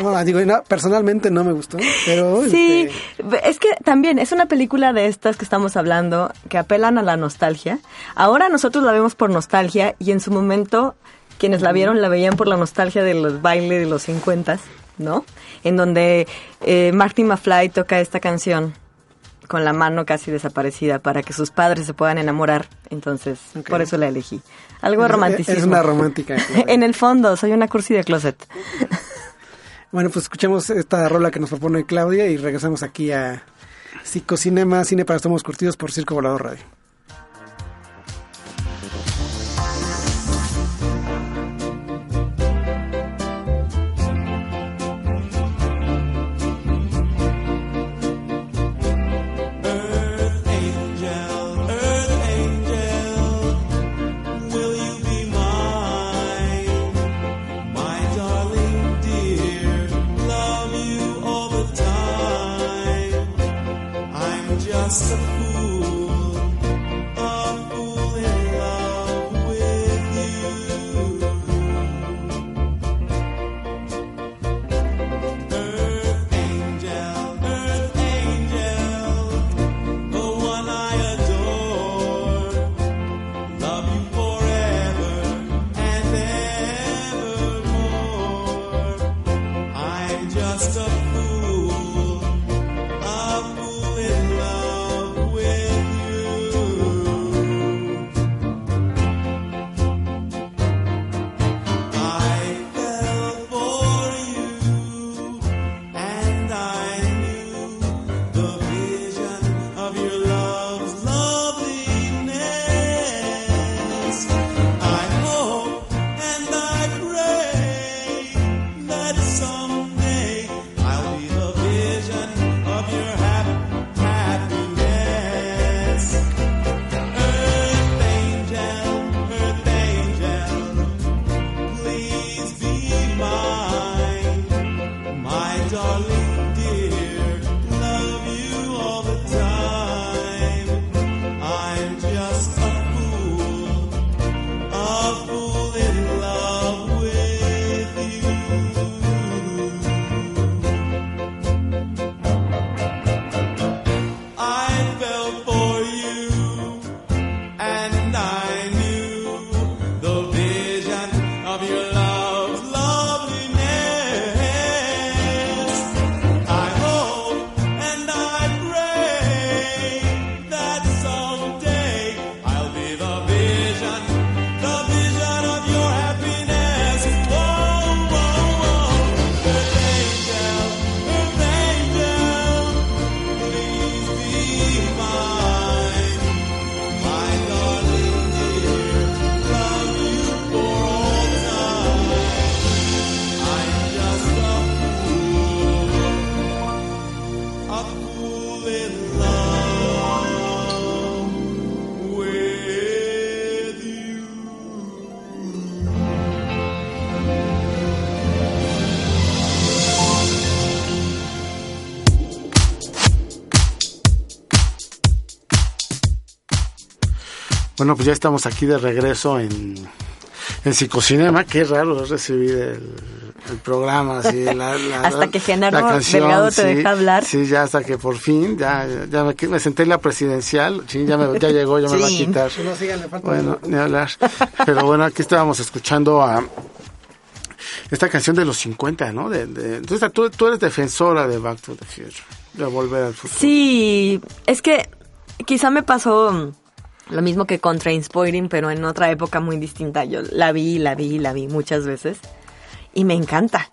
No, no, digo, no, personalmente no me gustó, pero... Sí, este, es que también es una película de estas que estamos hablando que apelan a la nostalgia. Ahora nosotros la vemos por nostalgia y en su momento quienes la vieron la veían por la nostalgia de los bailes de los 50, ¿no? En donde eh, Marty McFly toca esta canción con la mano casi desaparecida para que sus padres se puedan enamorar. Entonces, por eso la elegí. Algo de Es- una romántica, claro. en el fondo, soy una cursi de closet. Bueno, pues escuchemos esta rola que nos propone Claudia y regresamos aquí a Psicocinema, cine para estómagos curtidos por Circo Volador Radio. Bueno, pues ya estamos aquí de regreso en, en Psicocinema. Qué raro recibir el, el programa. Así, la, la- Hasta que Genaro la Delgado te deja hablar. Sí, ya hasta que por fin, ya, ya me, me senté en la presidencial. Sí, ya, me, ya llegó, ya me va a Sí. quitar. No, síganle, falta Bueno, ni hablar. Pero bueno, aquí estábamos escuchando a esta canción de los 50, ¿no? De, de- entonces tú, tú eres defensora de Back to the Future, de Volver al Futuro. Sí, es que quizá me pasó lo mismo que con Trainspotting, pero en otra época muy distinta. Yo la vi, la vi, la vi muchas veces y me encanta.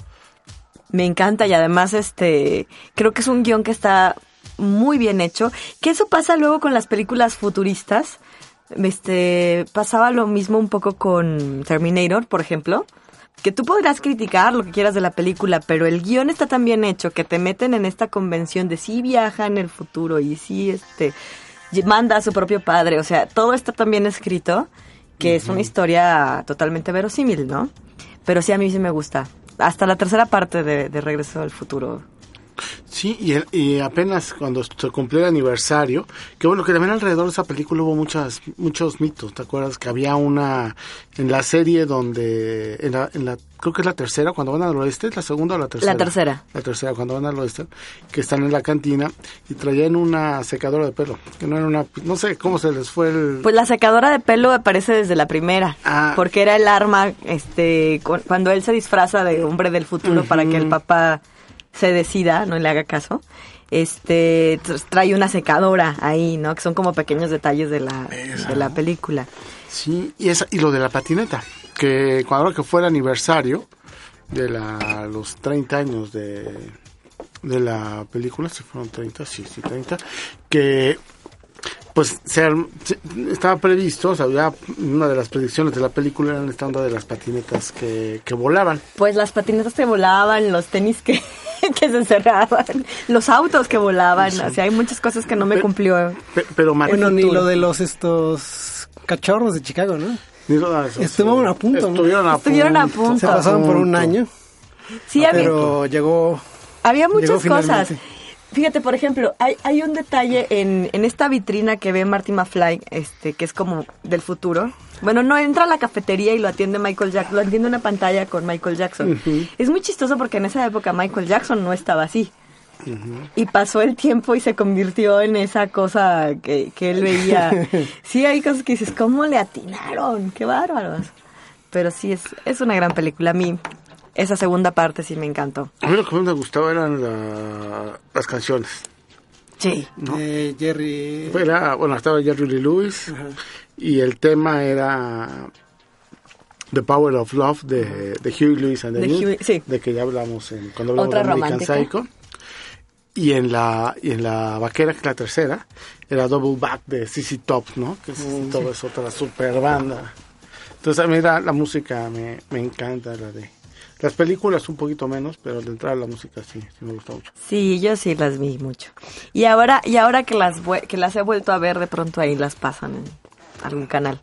Me encanta y además este creo que es un guion que está muy bien hecho. Que eso pasa luego con las películas futuristas. Este pasaba lo mismo un poco con Terminator, por ejemplo. Que tú podrás criticar lo que quieras de la película, pero el guion está tan bien hecho que te meten en esta convención de sí viaja en el futuro y sí este manda a su propio padre. O sea, todo está tan bien escrito que es una historia totalmente verosímil, ¿no? Pero sí, a mí sí me gusta. Hasta la tercera parte de, de Regreso al Futuro. Sí, y, el- y apenas cuando se cumplió el aniversario, que bueno, que también alrededor de esa película hubo muchas, muchos mitos, ¿te acuerdas? Que había una, en la serie donde, en la, en la, creo que es la tercera, cuando van al oeste, ¿es la segunda o la tercera? La tercera. La tercera, cuando van al oeste, que están en la cantina y traían una secadora de pelo, que no era una, no sé cómo se les fue el... Pues la secadora de pelo aparece desde la primera, Ah. porque era el arma, este, cu- cuando él se disfraza de hombre del futuro para que el papá se decida, no le haga caso. Este tr- trae una secadora ahí, ¿no? Que son como pequeños detalles de la, de la película. Sí, y, esa, y lo de la patineta, que cuando que fue el aniversario de la, los 30 años de, de la película, si fueron 30, sí, sí, 30, que pues se se- estaba previsto, o sea, había una de las predicciones de la película era esta onda de las patinetas que, que volaban. Pues las patinetas que volaban, los tenis que, que se cerraban, los autos que volaban, o sea, hay muchas cosas que no me Pero- cumplió. Pe- pero Matt- Bueno, ni lo de los estos cachorros de Chicago, ¿no? ni lo de eso, Estuvieron a punto, ¿no? Estuvieron a Estuvieron a punto. punto. Se pasaron por un punto. año, Sí, había, pero llegó... había llegó muchas cosas. Fíjate, por ejemplo, hay, hay un detalle en, en esta vitrina que ve Marty McFly, este, que es como del futuro. Bueno, no entra a la cafetería y lo atiende Michael Jackson, lo atiende una pantalla con Michael Jackson. Es muy chistoso porque en esa época Michael Jackson no estaba así. Y pasó el tiempo y se convirtió en esa cosa que, que él veía. Sí, hay cosas que dices, ¿cómo le atinaron? ¡Qué bárbaros! Pero sí, es, es una gran película. A mí, esa segunda parte sí me encantó. A mí lo que más me gustaba eran la- las canciones. Sí. de Jerry... Era, bueno, estaba Jerry Lee Lewis y el tema era The Power of Love de, de Huey Lewis and the De sí. de que ya hablamos en, cuando hablamos Otra de American romántica. Psycho. Y en la y en la vaquera, que es la tercera, era Double Back de CC Top, ¿no? Que CC Top es otra super banda. Entonces a mí la, la música me, me encanta, la de... Las películas un poquito menos, pero de entrada la música sí, sí me gusta mucho. Sí, yo sí las vi mucho. Y ahora, y ahora que las que las he vuelto a ver, de pronto ahí las pasan en algún canal.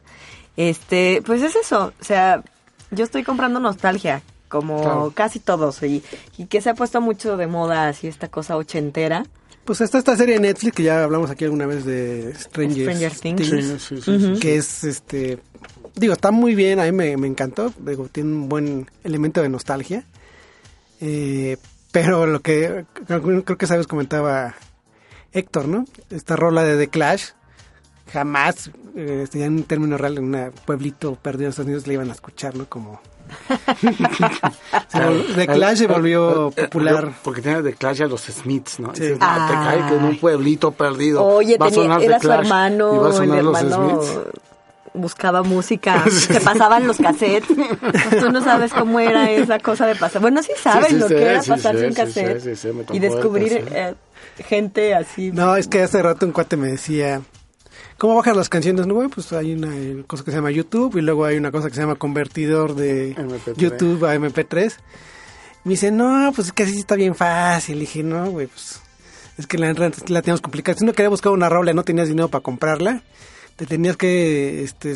Este, pues es eso, o sea, yo estoy comprando nostalgia, como Claro. casi todos, y, y que se ha puesto mucho de moda así esta cosa ochentera. Pues está esta serie de Netflix que ya hablamos aquí alguna vez de Stranger, Stranger Things. Sí, sí, sí, sí. que es este digo está muy bien a mí me, me encantó digo tiene un buen elemento de nostalgia Eh, pero lo que creo, que sabes comentaba Héctor no esta rola de The Clash jamás eh, este, ya en términos real en un pueblito perdido en Estados Unidos le iban a escuchar no como The Clash se volvió popular Porque tiene The Clash a los Smiths, ¿no? Sí. Dices, no, te cae que en un pueblito perdido. Oye, va a tenía- sonar The era su hermano, y va a el sonar los hermano Smiths. Buscaba música, se pasaban los cassettes. Tú no sabes cómo era esa cosa de pasar. Bueno, sí saben Sí, sí, lo sí, que era sí, pasarse sí, un cassette y descubrir eh, gente así. No, es que hace rato un cuate me decía, ¿cómo bajas las canciones? No, güey, pues hay una eh, cosa que se llama YouTube y luego hay una cosa que se llama convertidor de MP3. YouTube a MP3. Me dice, no, pues es que así está bien fácil. Le dije, no, güey, pues es que la, la teníamos complicada. Si uno quería buscar una rola y no tenías dinero para comprarla, te tenías que este,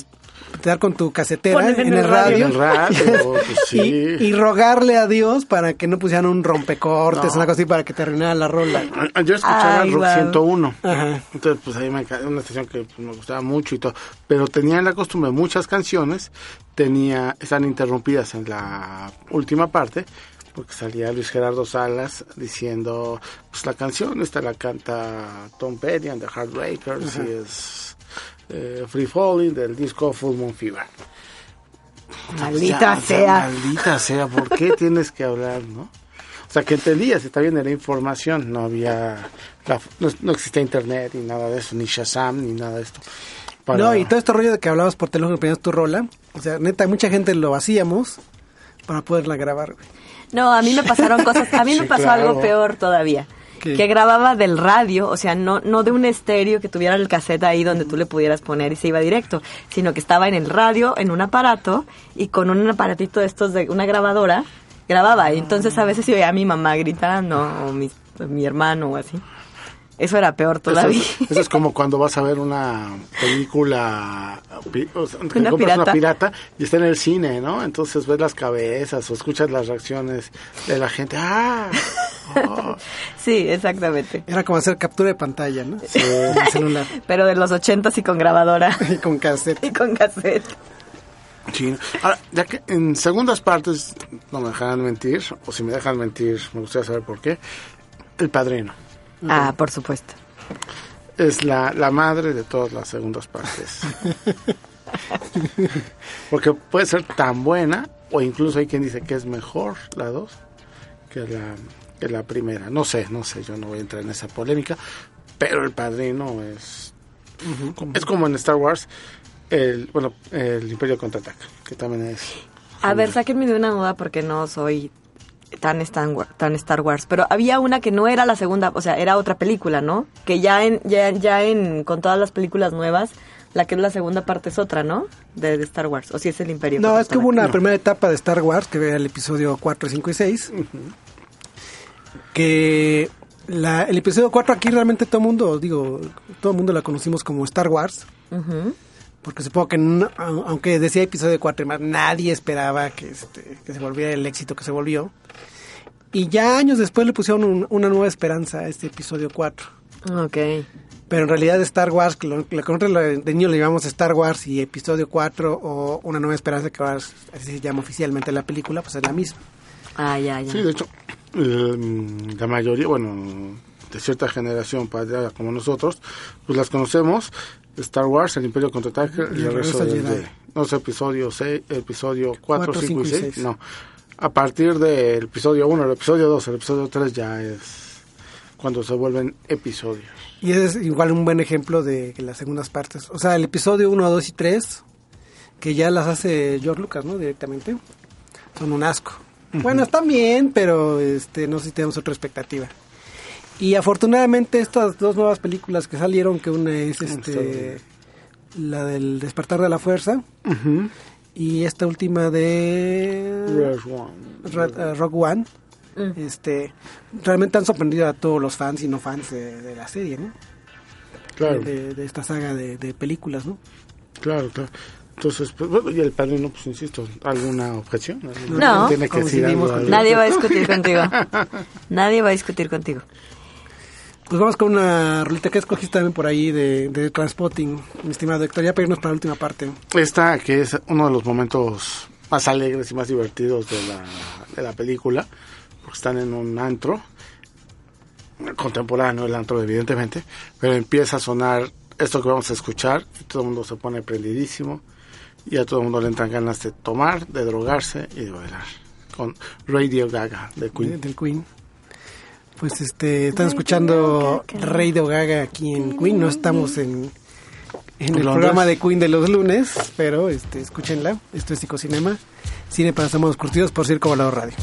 quedar con tu casetera en, el radio. En el radio, pues sí. Y, y rogarle a Dios para que no pusieran un rompecortes, No. una cosa así para que te arruinara la rola. Yo escuchaba Ay, Rock guau. 101. Ajá. Entonces, pues ahí me una estación que pues, me gustaba mucho y todo. Pero tenía la costumbre, muchas canciones tenía están interrumpidas en la última parte, porque salía Luis Gerardo Salas diciendo, pues la canción esta la canta Tom Petty and the Heartbreakers y es eh, Free Falling del disco Full Moon Fever. Maldita Ya, sea. Maldita sea, ¿por qué tienes que hablar, no? O sea, que entendías, está bien, era información, no había, la- no, no existía internet ni nada de eso, ni Shazam, ni nada de esto. Para- No, y todo este rollo de que hablabas por teléfono y ponías tu rola, o sea, neta, mucha gente lo hacíamos para poderla grabar. No, a mí me pasaron cosas, a mí me pasó claro. algo peor todavía. Que grababa del radio, o sea, no, no de un estéreo que tuviera el cassette ahí donde tú le pudieras poner y se iba directo, sino que estaba en el radio, en un aparato, y con un aparatito de estos de una grabadora, grababa. Y entonces a veces se oía a mi mamá gritando, o mi, mi hermano, o así. Eso era peor Eso, todavía. eso es como cuando vas a ver una película, pi- o sea, que Una compras pirata. una pirata y está en el cine, ¿no? Entonces ves las cabezas o escuchas las reacciones de la gente. ¡Ah! Sí, exactamente. Era como hacer captura de pantalla, ¿no? En el celular. Pero de los ochentas y con grabadora Y con cassette. y con cassette. Sí. Ahora, ya que en segundas partes no me dejarán mentir, o si me dejan mentir, me gustaría saber por qué. El padrino Ah, por supuesto. es la, la madre de todas las segundas partes. Porque puede ser tan buena, o incluso hay quien dice que es mejor la dos que la, que la primera. No sé, no sé, yo no voy a entrar en esa polémica, pero el padrino es. Es como en Star Wars, el, bueno, el Imperio contraataca, que también es. A ver, sáquenme de una duda porque no soy tan Star, Wa- tan Star Wars. Pero había una que no era la segunda, o sea, era otra película, ¿no? Que ya en, ya, ya en, con todas las películas nuevas, la que es la segunda parte es otra, ¿no? De, de Star Wars. O si es el Imperio. No, es que hubo una No. primera etapa de Star Wars, que era el episodio 4, 5 y 6. Que la- el episodio 4 aquí realmente todo el mundo, digo, todo el mundo la conocimos como Star Wars. Porque supongo que, no- au- aunque decía episodio 4 y más, nadie esperaba que, este, que se volviera el éxito que se volvió. Y ya años después le pusieron un- una nueva esperanza a este episodio 4. Ok. Pero en realidad Star Wars, que lo, lo que de niño le llamamos Star Wars y episodio 4 o Una Nueva Esperanza, que ahora así se llama oficialmente la película, pues es la misma. Ah, ya, ya. Sí, de hecho, la mayoría, bueno, de cierta generación para como nosotros, pues las conocemos. Star Wars, El Imperio Contraataca y el resto del Jedi. No sé, episodio 6, episodio 4, Cuatro, 5 y cinco y 6. seis. No. A partir del episodio 1, el episodio 2, el episodio 3 ya es cuando se vuelven episodios. Y es igual un buen ejemplo de las segundas partes. O sea, el episodio 1, 2 y 3, que ya las hace George Lucas, ¿no? Directamente. Son un asco. Bueno, están bien, pero este, no sé si tenemos otra expectativa. Y afortunadamente estas dos nuevas películas que salieron, que una es este, la del Despertar de la Fuerza y esta última de Rogue One. Eh, Rogue One, este, realmente han sorprendido a todos los fans y no fans de, de la serie, ¿no? Claro, De, de esta saga de, de películas, ¿no? claro, claro. Entonces, pues, bueno, y el padrino, pues insisto, ¿alguna objeción? No. Tiene que. Nadie va a discutir contigo. Nadie va a discutir contigo. Pues vamos con una rolita que escogiste también por ahí de, de Transpotting, mi estimado Héctor, ya para irnos para la última parte. Esta, que es uno de los momentos más alegres y más divertidos de la, de la película, porque están en un antro, contemporáneo el antro evidentemente, pero empieza a sonar esto que vamos a escuchar y todo el mundo se pone prendidísimo y a todo el mundo le entran ganas de tomar, de drogarse y de bailar. Con Radio Gaga de de- Queen. del Queen. Pues este, están escuchando Radio Gaga aquí en Queen, no estamos en, en el Londres. programa de Queen de los lunes, pero este, escúchenla, esto es Psicocinema, cine para estamos curtidos por Circo Volador Radio.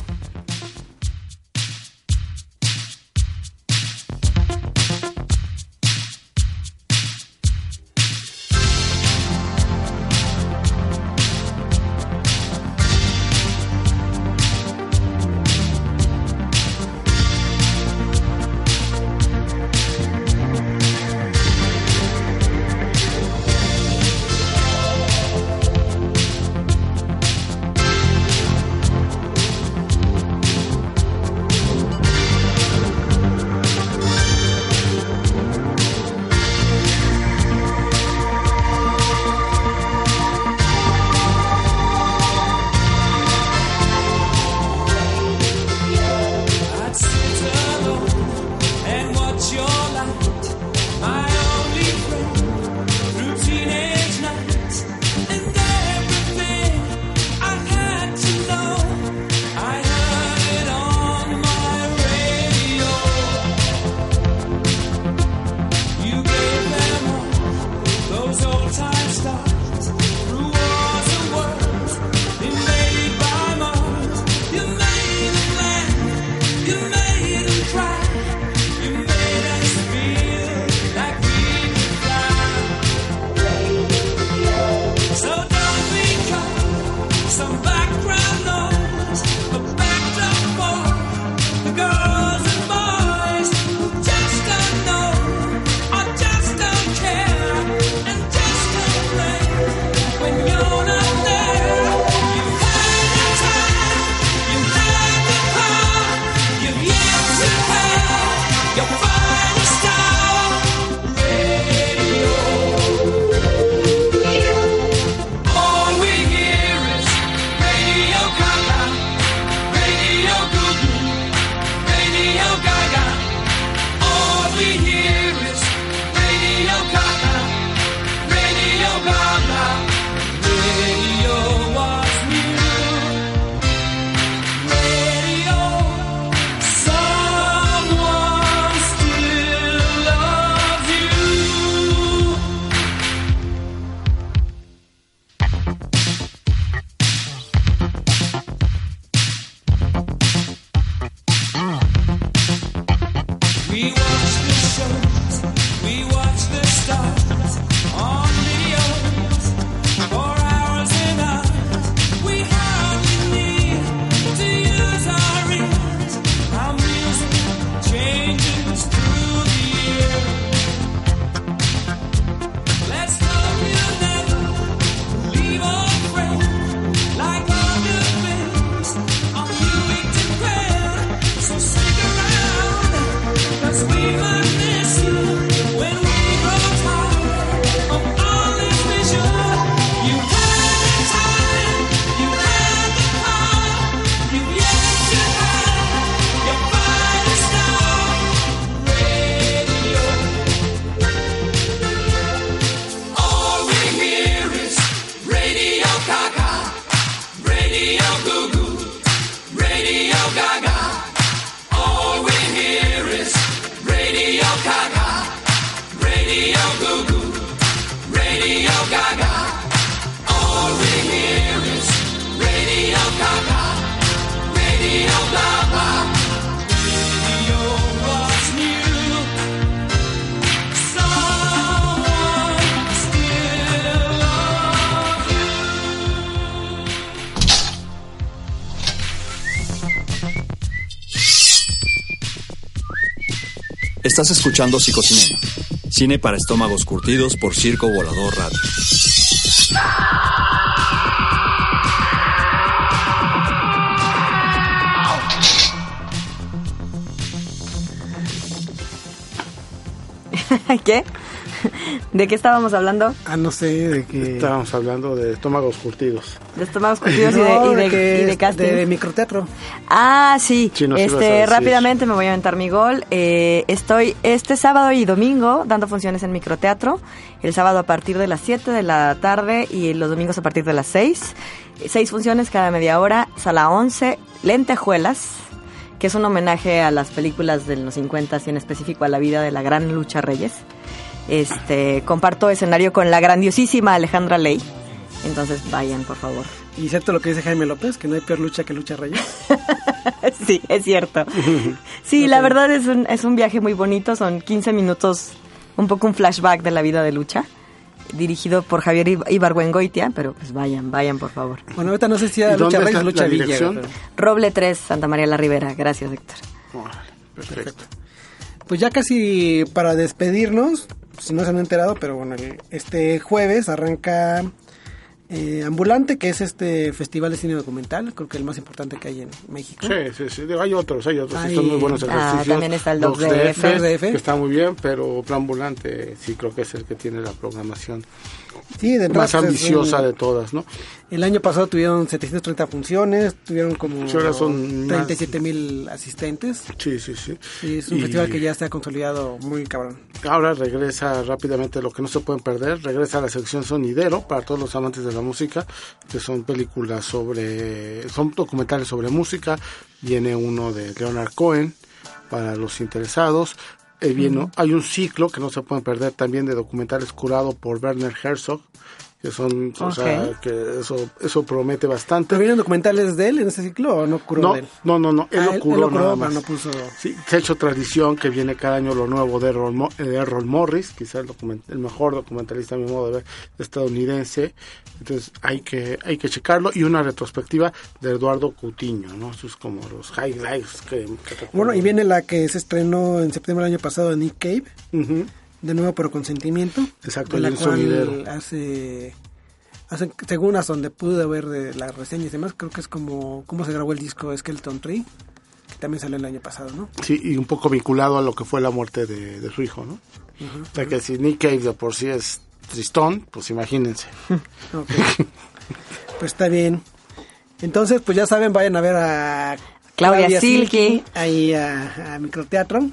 Escuchando Psicocinema, cine para estómagos curtidos por Circo Volador Radio. ¿Qué? ¿De qué estábamos hablando? Ah, no sé, de que... Estábamos hablando de estómagos curtidos. De estómagos curtidos y, No, de, y, de, que y de casting. de microteatro. Ah, sí. Sí, este, rápidamente me voy a aventar mi gol. Eh, estoy este sábado y domingo dando funciones en microteatro. El sábado a partir de las 7 de la tarde y los domingos a partir de las 6. Seis funciones cada media hora. Sala 11, Lentejuelas, que es un homenaje a las películas de los 50 y en específico a la vida de la gran Lucha Reyes. Este, comparto escenario con la grandiosísima Alejandra Ley. Entonces vayan, por favor. Y cierto lo que dice Jaime López, que no hay peor lucha que lucha reyes. Sí, es cierto. Sí, la verdad es un, es un viaje muy bonito. Son 15 minutos, un poco un flashback de la vida de Lucha, dirigido por Javier Ib- Ibargüengoitia, pero pues vayan, vayan, por favor. Bueno, ahorita no sé si era ¿Y dónde lucha reyes lucha la villa. pero- Roble 3, Santa María la Ribera. Gracias, Héctor. Órale, perfecto. Pues ya casi para despedirnos, si no se han enterado, pero bueno, este jueves arranca eh, Ambulante, que es este festival de cine documental, creo que el más importante que hay en México. Sí, sí, sí. Hay otros, hay otros. Hay- Están muy buenos Ah, ejercicios. también está el 2DF, 2DF. que está muy bien, pero Plan Ambulante sí creo que es el que tiene la programación Sí, de más pues, es ambiciosa un- de todas, ¿no? El año pasado tuvieron 730 funciones, tuvieron como Sí, ahora son más. 37 mil asistentes. Sí, sí, sí. Sí, es un Y festival que ya está consolidado muy cabrón. Ahora regresa rápidamente lo que no se pueden perder, regresa a la sección sonidero para todos los amantes de la música, que son películas sobre, son documentales sobre música, viene uno de Leonard Cohen para los interesados, Eh, viene- hay un ciclo que no se pueden perder también de documentales curado por Werner Herzog, que son, o sea, que eso, eso promete bastante. ¿Pero vienen documentales de él en ese ciclo o no curó No, de él? no, no, no, él Ah, lo curó nada más. no puso... Sí, se ha hecho tradición que viene cada año lo nuevo de Errol, de Errol Morris, quizás el, el mejor documentalista a mi modo de ver estadounidense. Entonces hay que hay que checarlo y una retrospectiva de Eduardo Coutinho, ¿no? Esos como los highlights que, que. Bueno, y viene la que se estrenó en septiembre del año pasado de Nick Cave, Ujú. De nuevo pero consentimiento. Exacto, de la cual sonidero. hace, hace, según hasta donde pude ver de las reseñas y demás, creo que es como cómo se grabó el disco Skeleton Tree, que también salió el año pasado, ¿no? Sí, y un poco vinculado a lo que fue la muerte de, de su hijo, ¿no? O sea que si Nick Cave de por sí es tristón, pues imagínense. Ok. pues está bien. Entonces, pues ya saben, vayan a ver a Claudia Silky. ahí a, a Microteatro.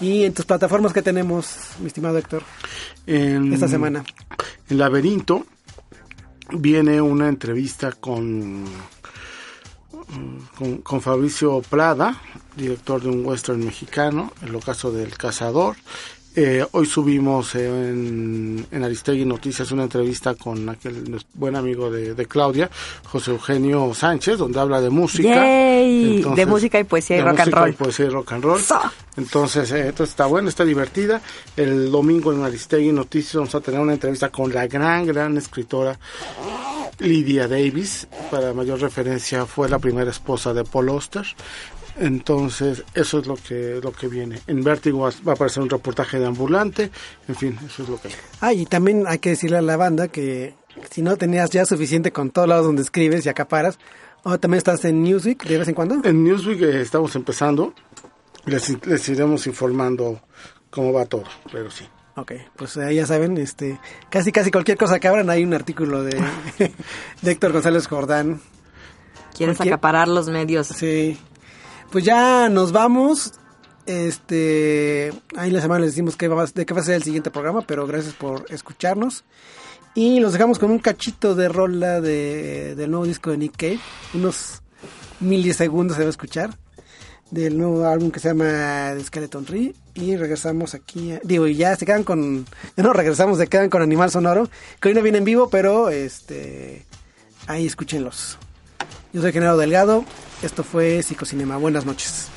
Y en tus plataformas que tenemos, mi estimado Héctor, En- esta semana. En Laberinto viene una entrevista con, con, con Fabricio Prada, director de un western mexicano, el ocaso del cazador. Eh, hoy subimos en, en Aristegui Noticias una entrevista con aquel buen amigo de, de Claudia, José Eugenio Sánchez, donde habla de música. De música y poesía y de rock and roll. y poesía y rock and roll. ¡So! Entonces, eh, entonces está bueno, está divertida. El domingo en Aristegui Noticias vamos a tener una entrevista con la gran, gran escritora Lydia Davis. Para mayor referencia, fue la primera esposa de Paul Auster. Entonces, eso es lo que, lo que viene. En Vértigo va a aparecer un reportaje de ambulante. En fin, eso es lo que Ah, y también hay que decirle a la banda que si no tenías ya suficiente con todos lados donde escribes y acaparas, ahora también estás en Newsweek de vez en cuando. En Newsweek eh, estamos empezando. Les, les iremos informando cómo va todo, pero sí. Ok, pues eh, ya saben, este, casi casi cualquier cosa que abran hay un artículo de, de Héctor González Jordán. ¿Quieres Cualquier- acaparar los medios? Sí. Pues ya nos vamos. Este, ahí la semana les decimos que va, de qué va a ser el siguiente programa, pero gracias por escucharnos. Y los dejamos con un cachito de rola de, del nuevo disco de Nick Cave. Unos milisegundos se va a escuchar. Del nuevo álbum que se llama The Skeleton Tree. Y regresamos aquí. a- digo, y ya se quedan con. Ya no regresamos, se quedan con Animal Sonoro. Que hoy no viene en vivo, pero este. Ahí escúchenlos. Yo soy Genaro Delgado. Esto fue Psicocinema. Buenas noches.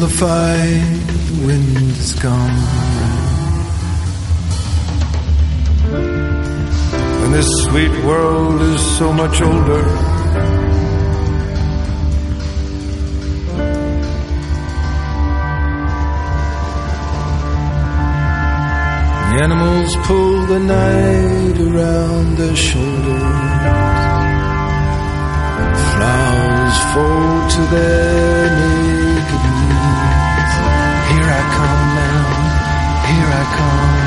The fight, the wind has come. when this sweet world is so much older. Animals pull the night around their shoulders. Flowers fall to their naked knees. Here I come now, here I come.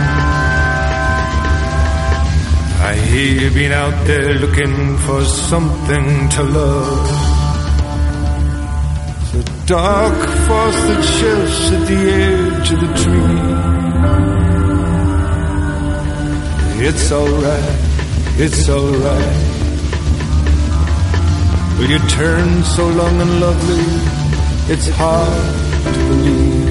I hear you've been out there looking for something to love. The dark force that chills at the edge of the tree. It's alright, it's alright. Will you turn so long and lovely? It's hard to believe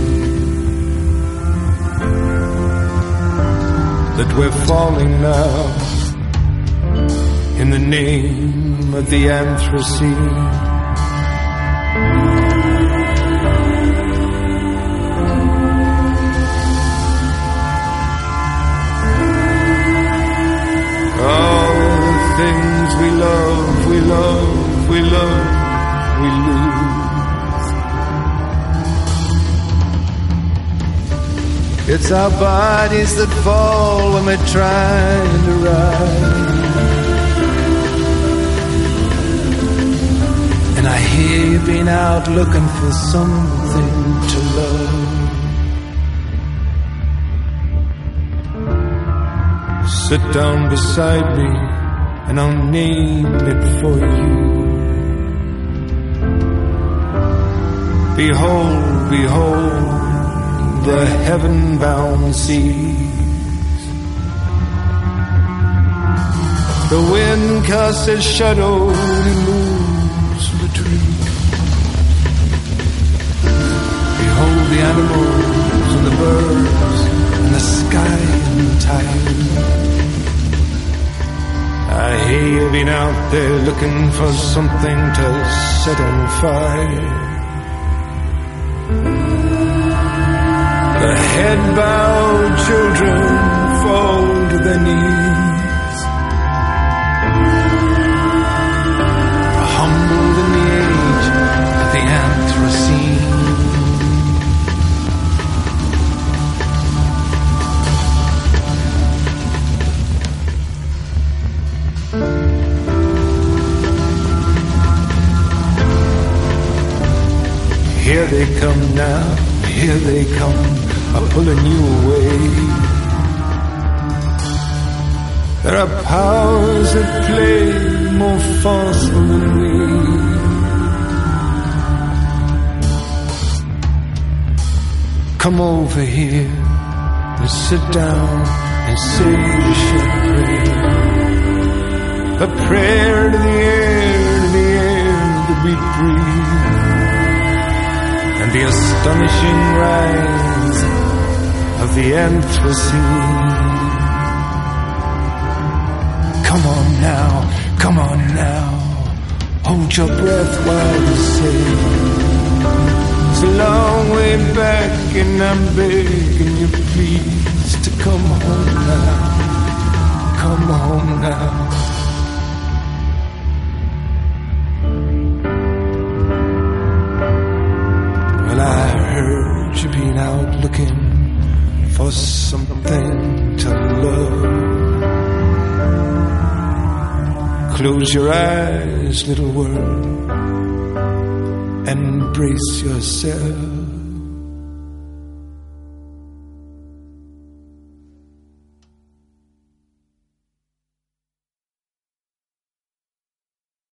that we're falling now in the name of the Anthropocene. Love, we love, we love, we lose. It's our bodies that fall when we're trying to rise. And I hear you've been out looking for something to love. Sit down beside me and I'll name it for you. Behold, behold the heaven bound seas. The wind casts its shadow and moves the. Behold the animals and the birds and the sky and the tide. I hear you've been out there looking for something to set on fire. The head bowed children to their knees. Humbled in the age of the Anthropocene. Here they come now, here they come, are pulling you away. There are powers that play more forceful than we. Come over here and sit down and say a short prayer. A prayer to the air, to the air that we breathe the astonishing rise of the Anthropocene. Come on now, come on now, hold your breath while you say. It's a long way back, and I'm begging you please to come home now, come home now. For something to love. Close your eyes, little world, and yourself.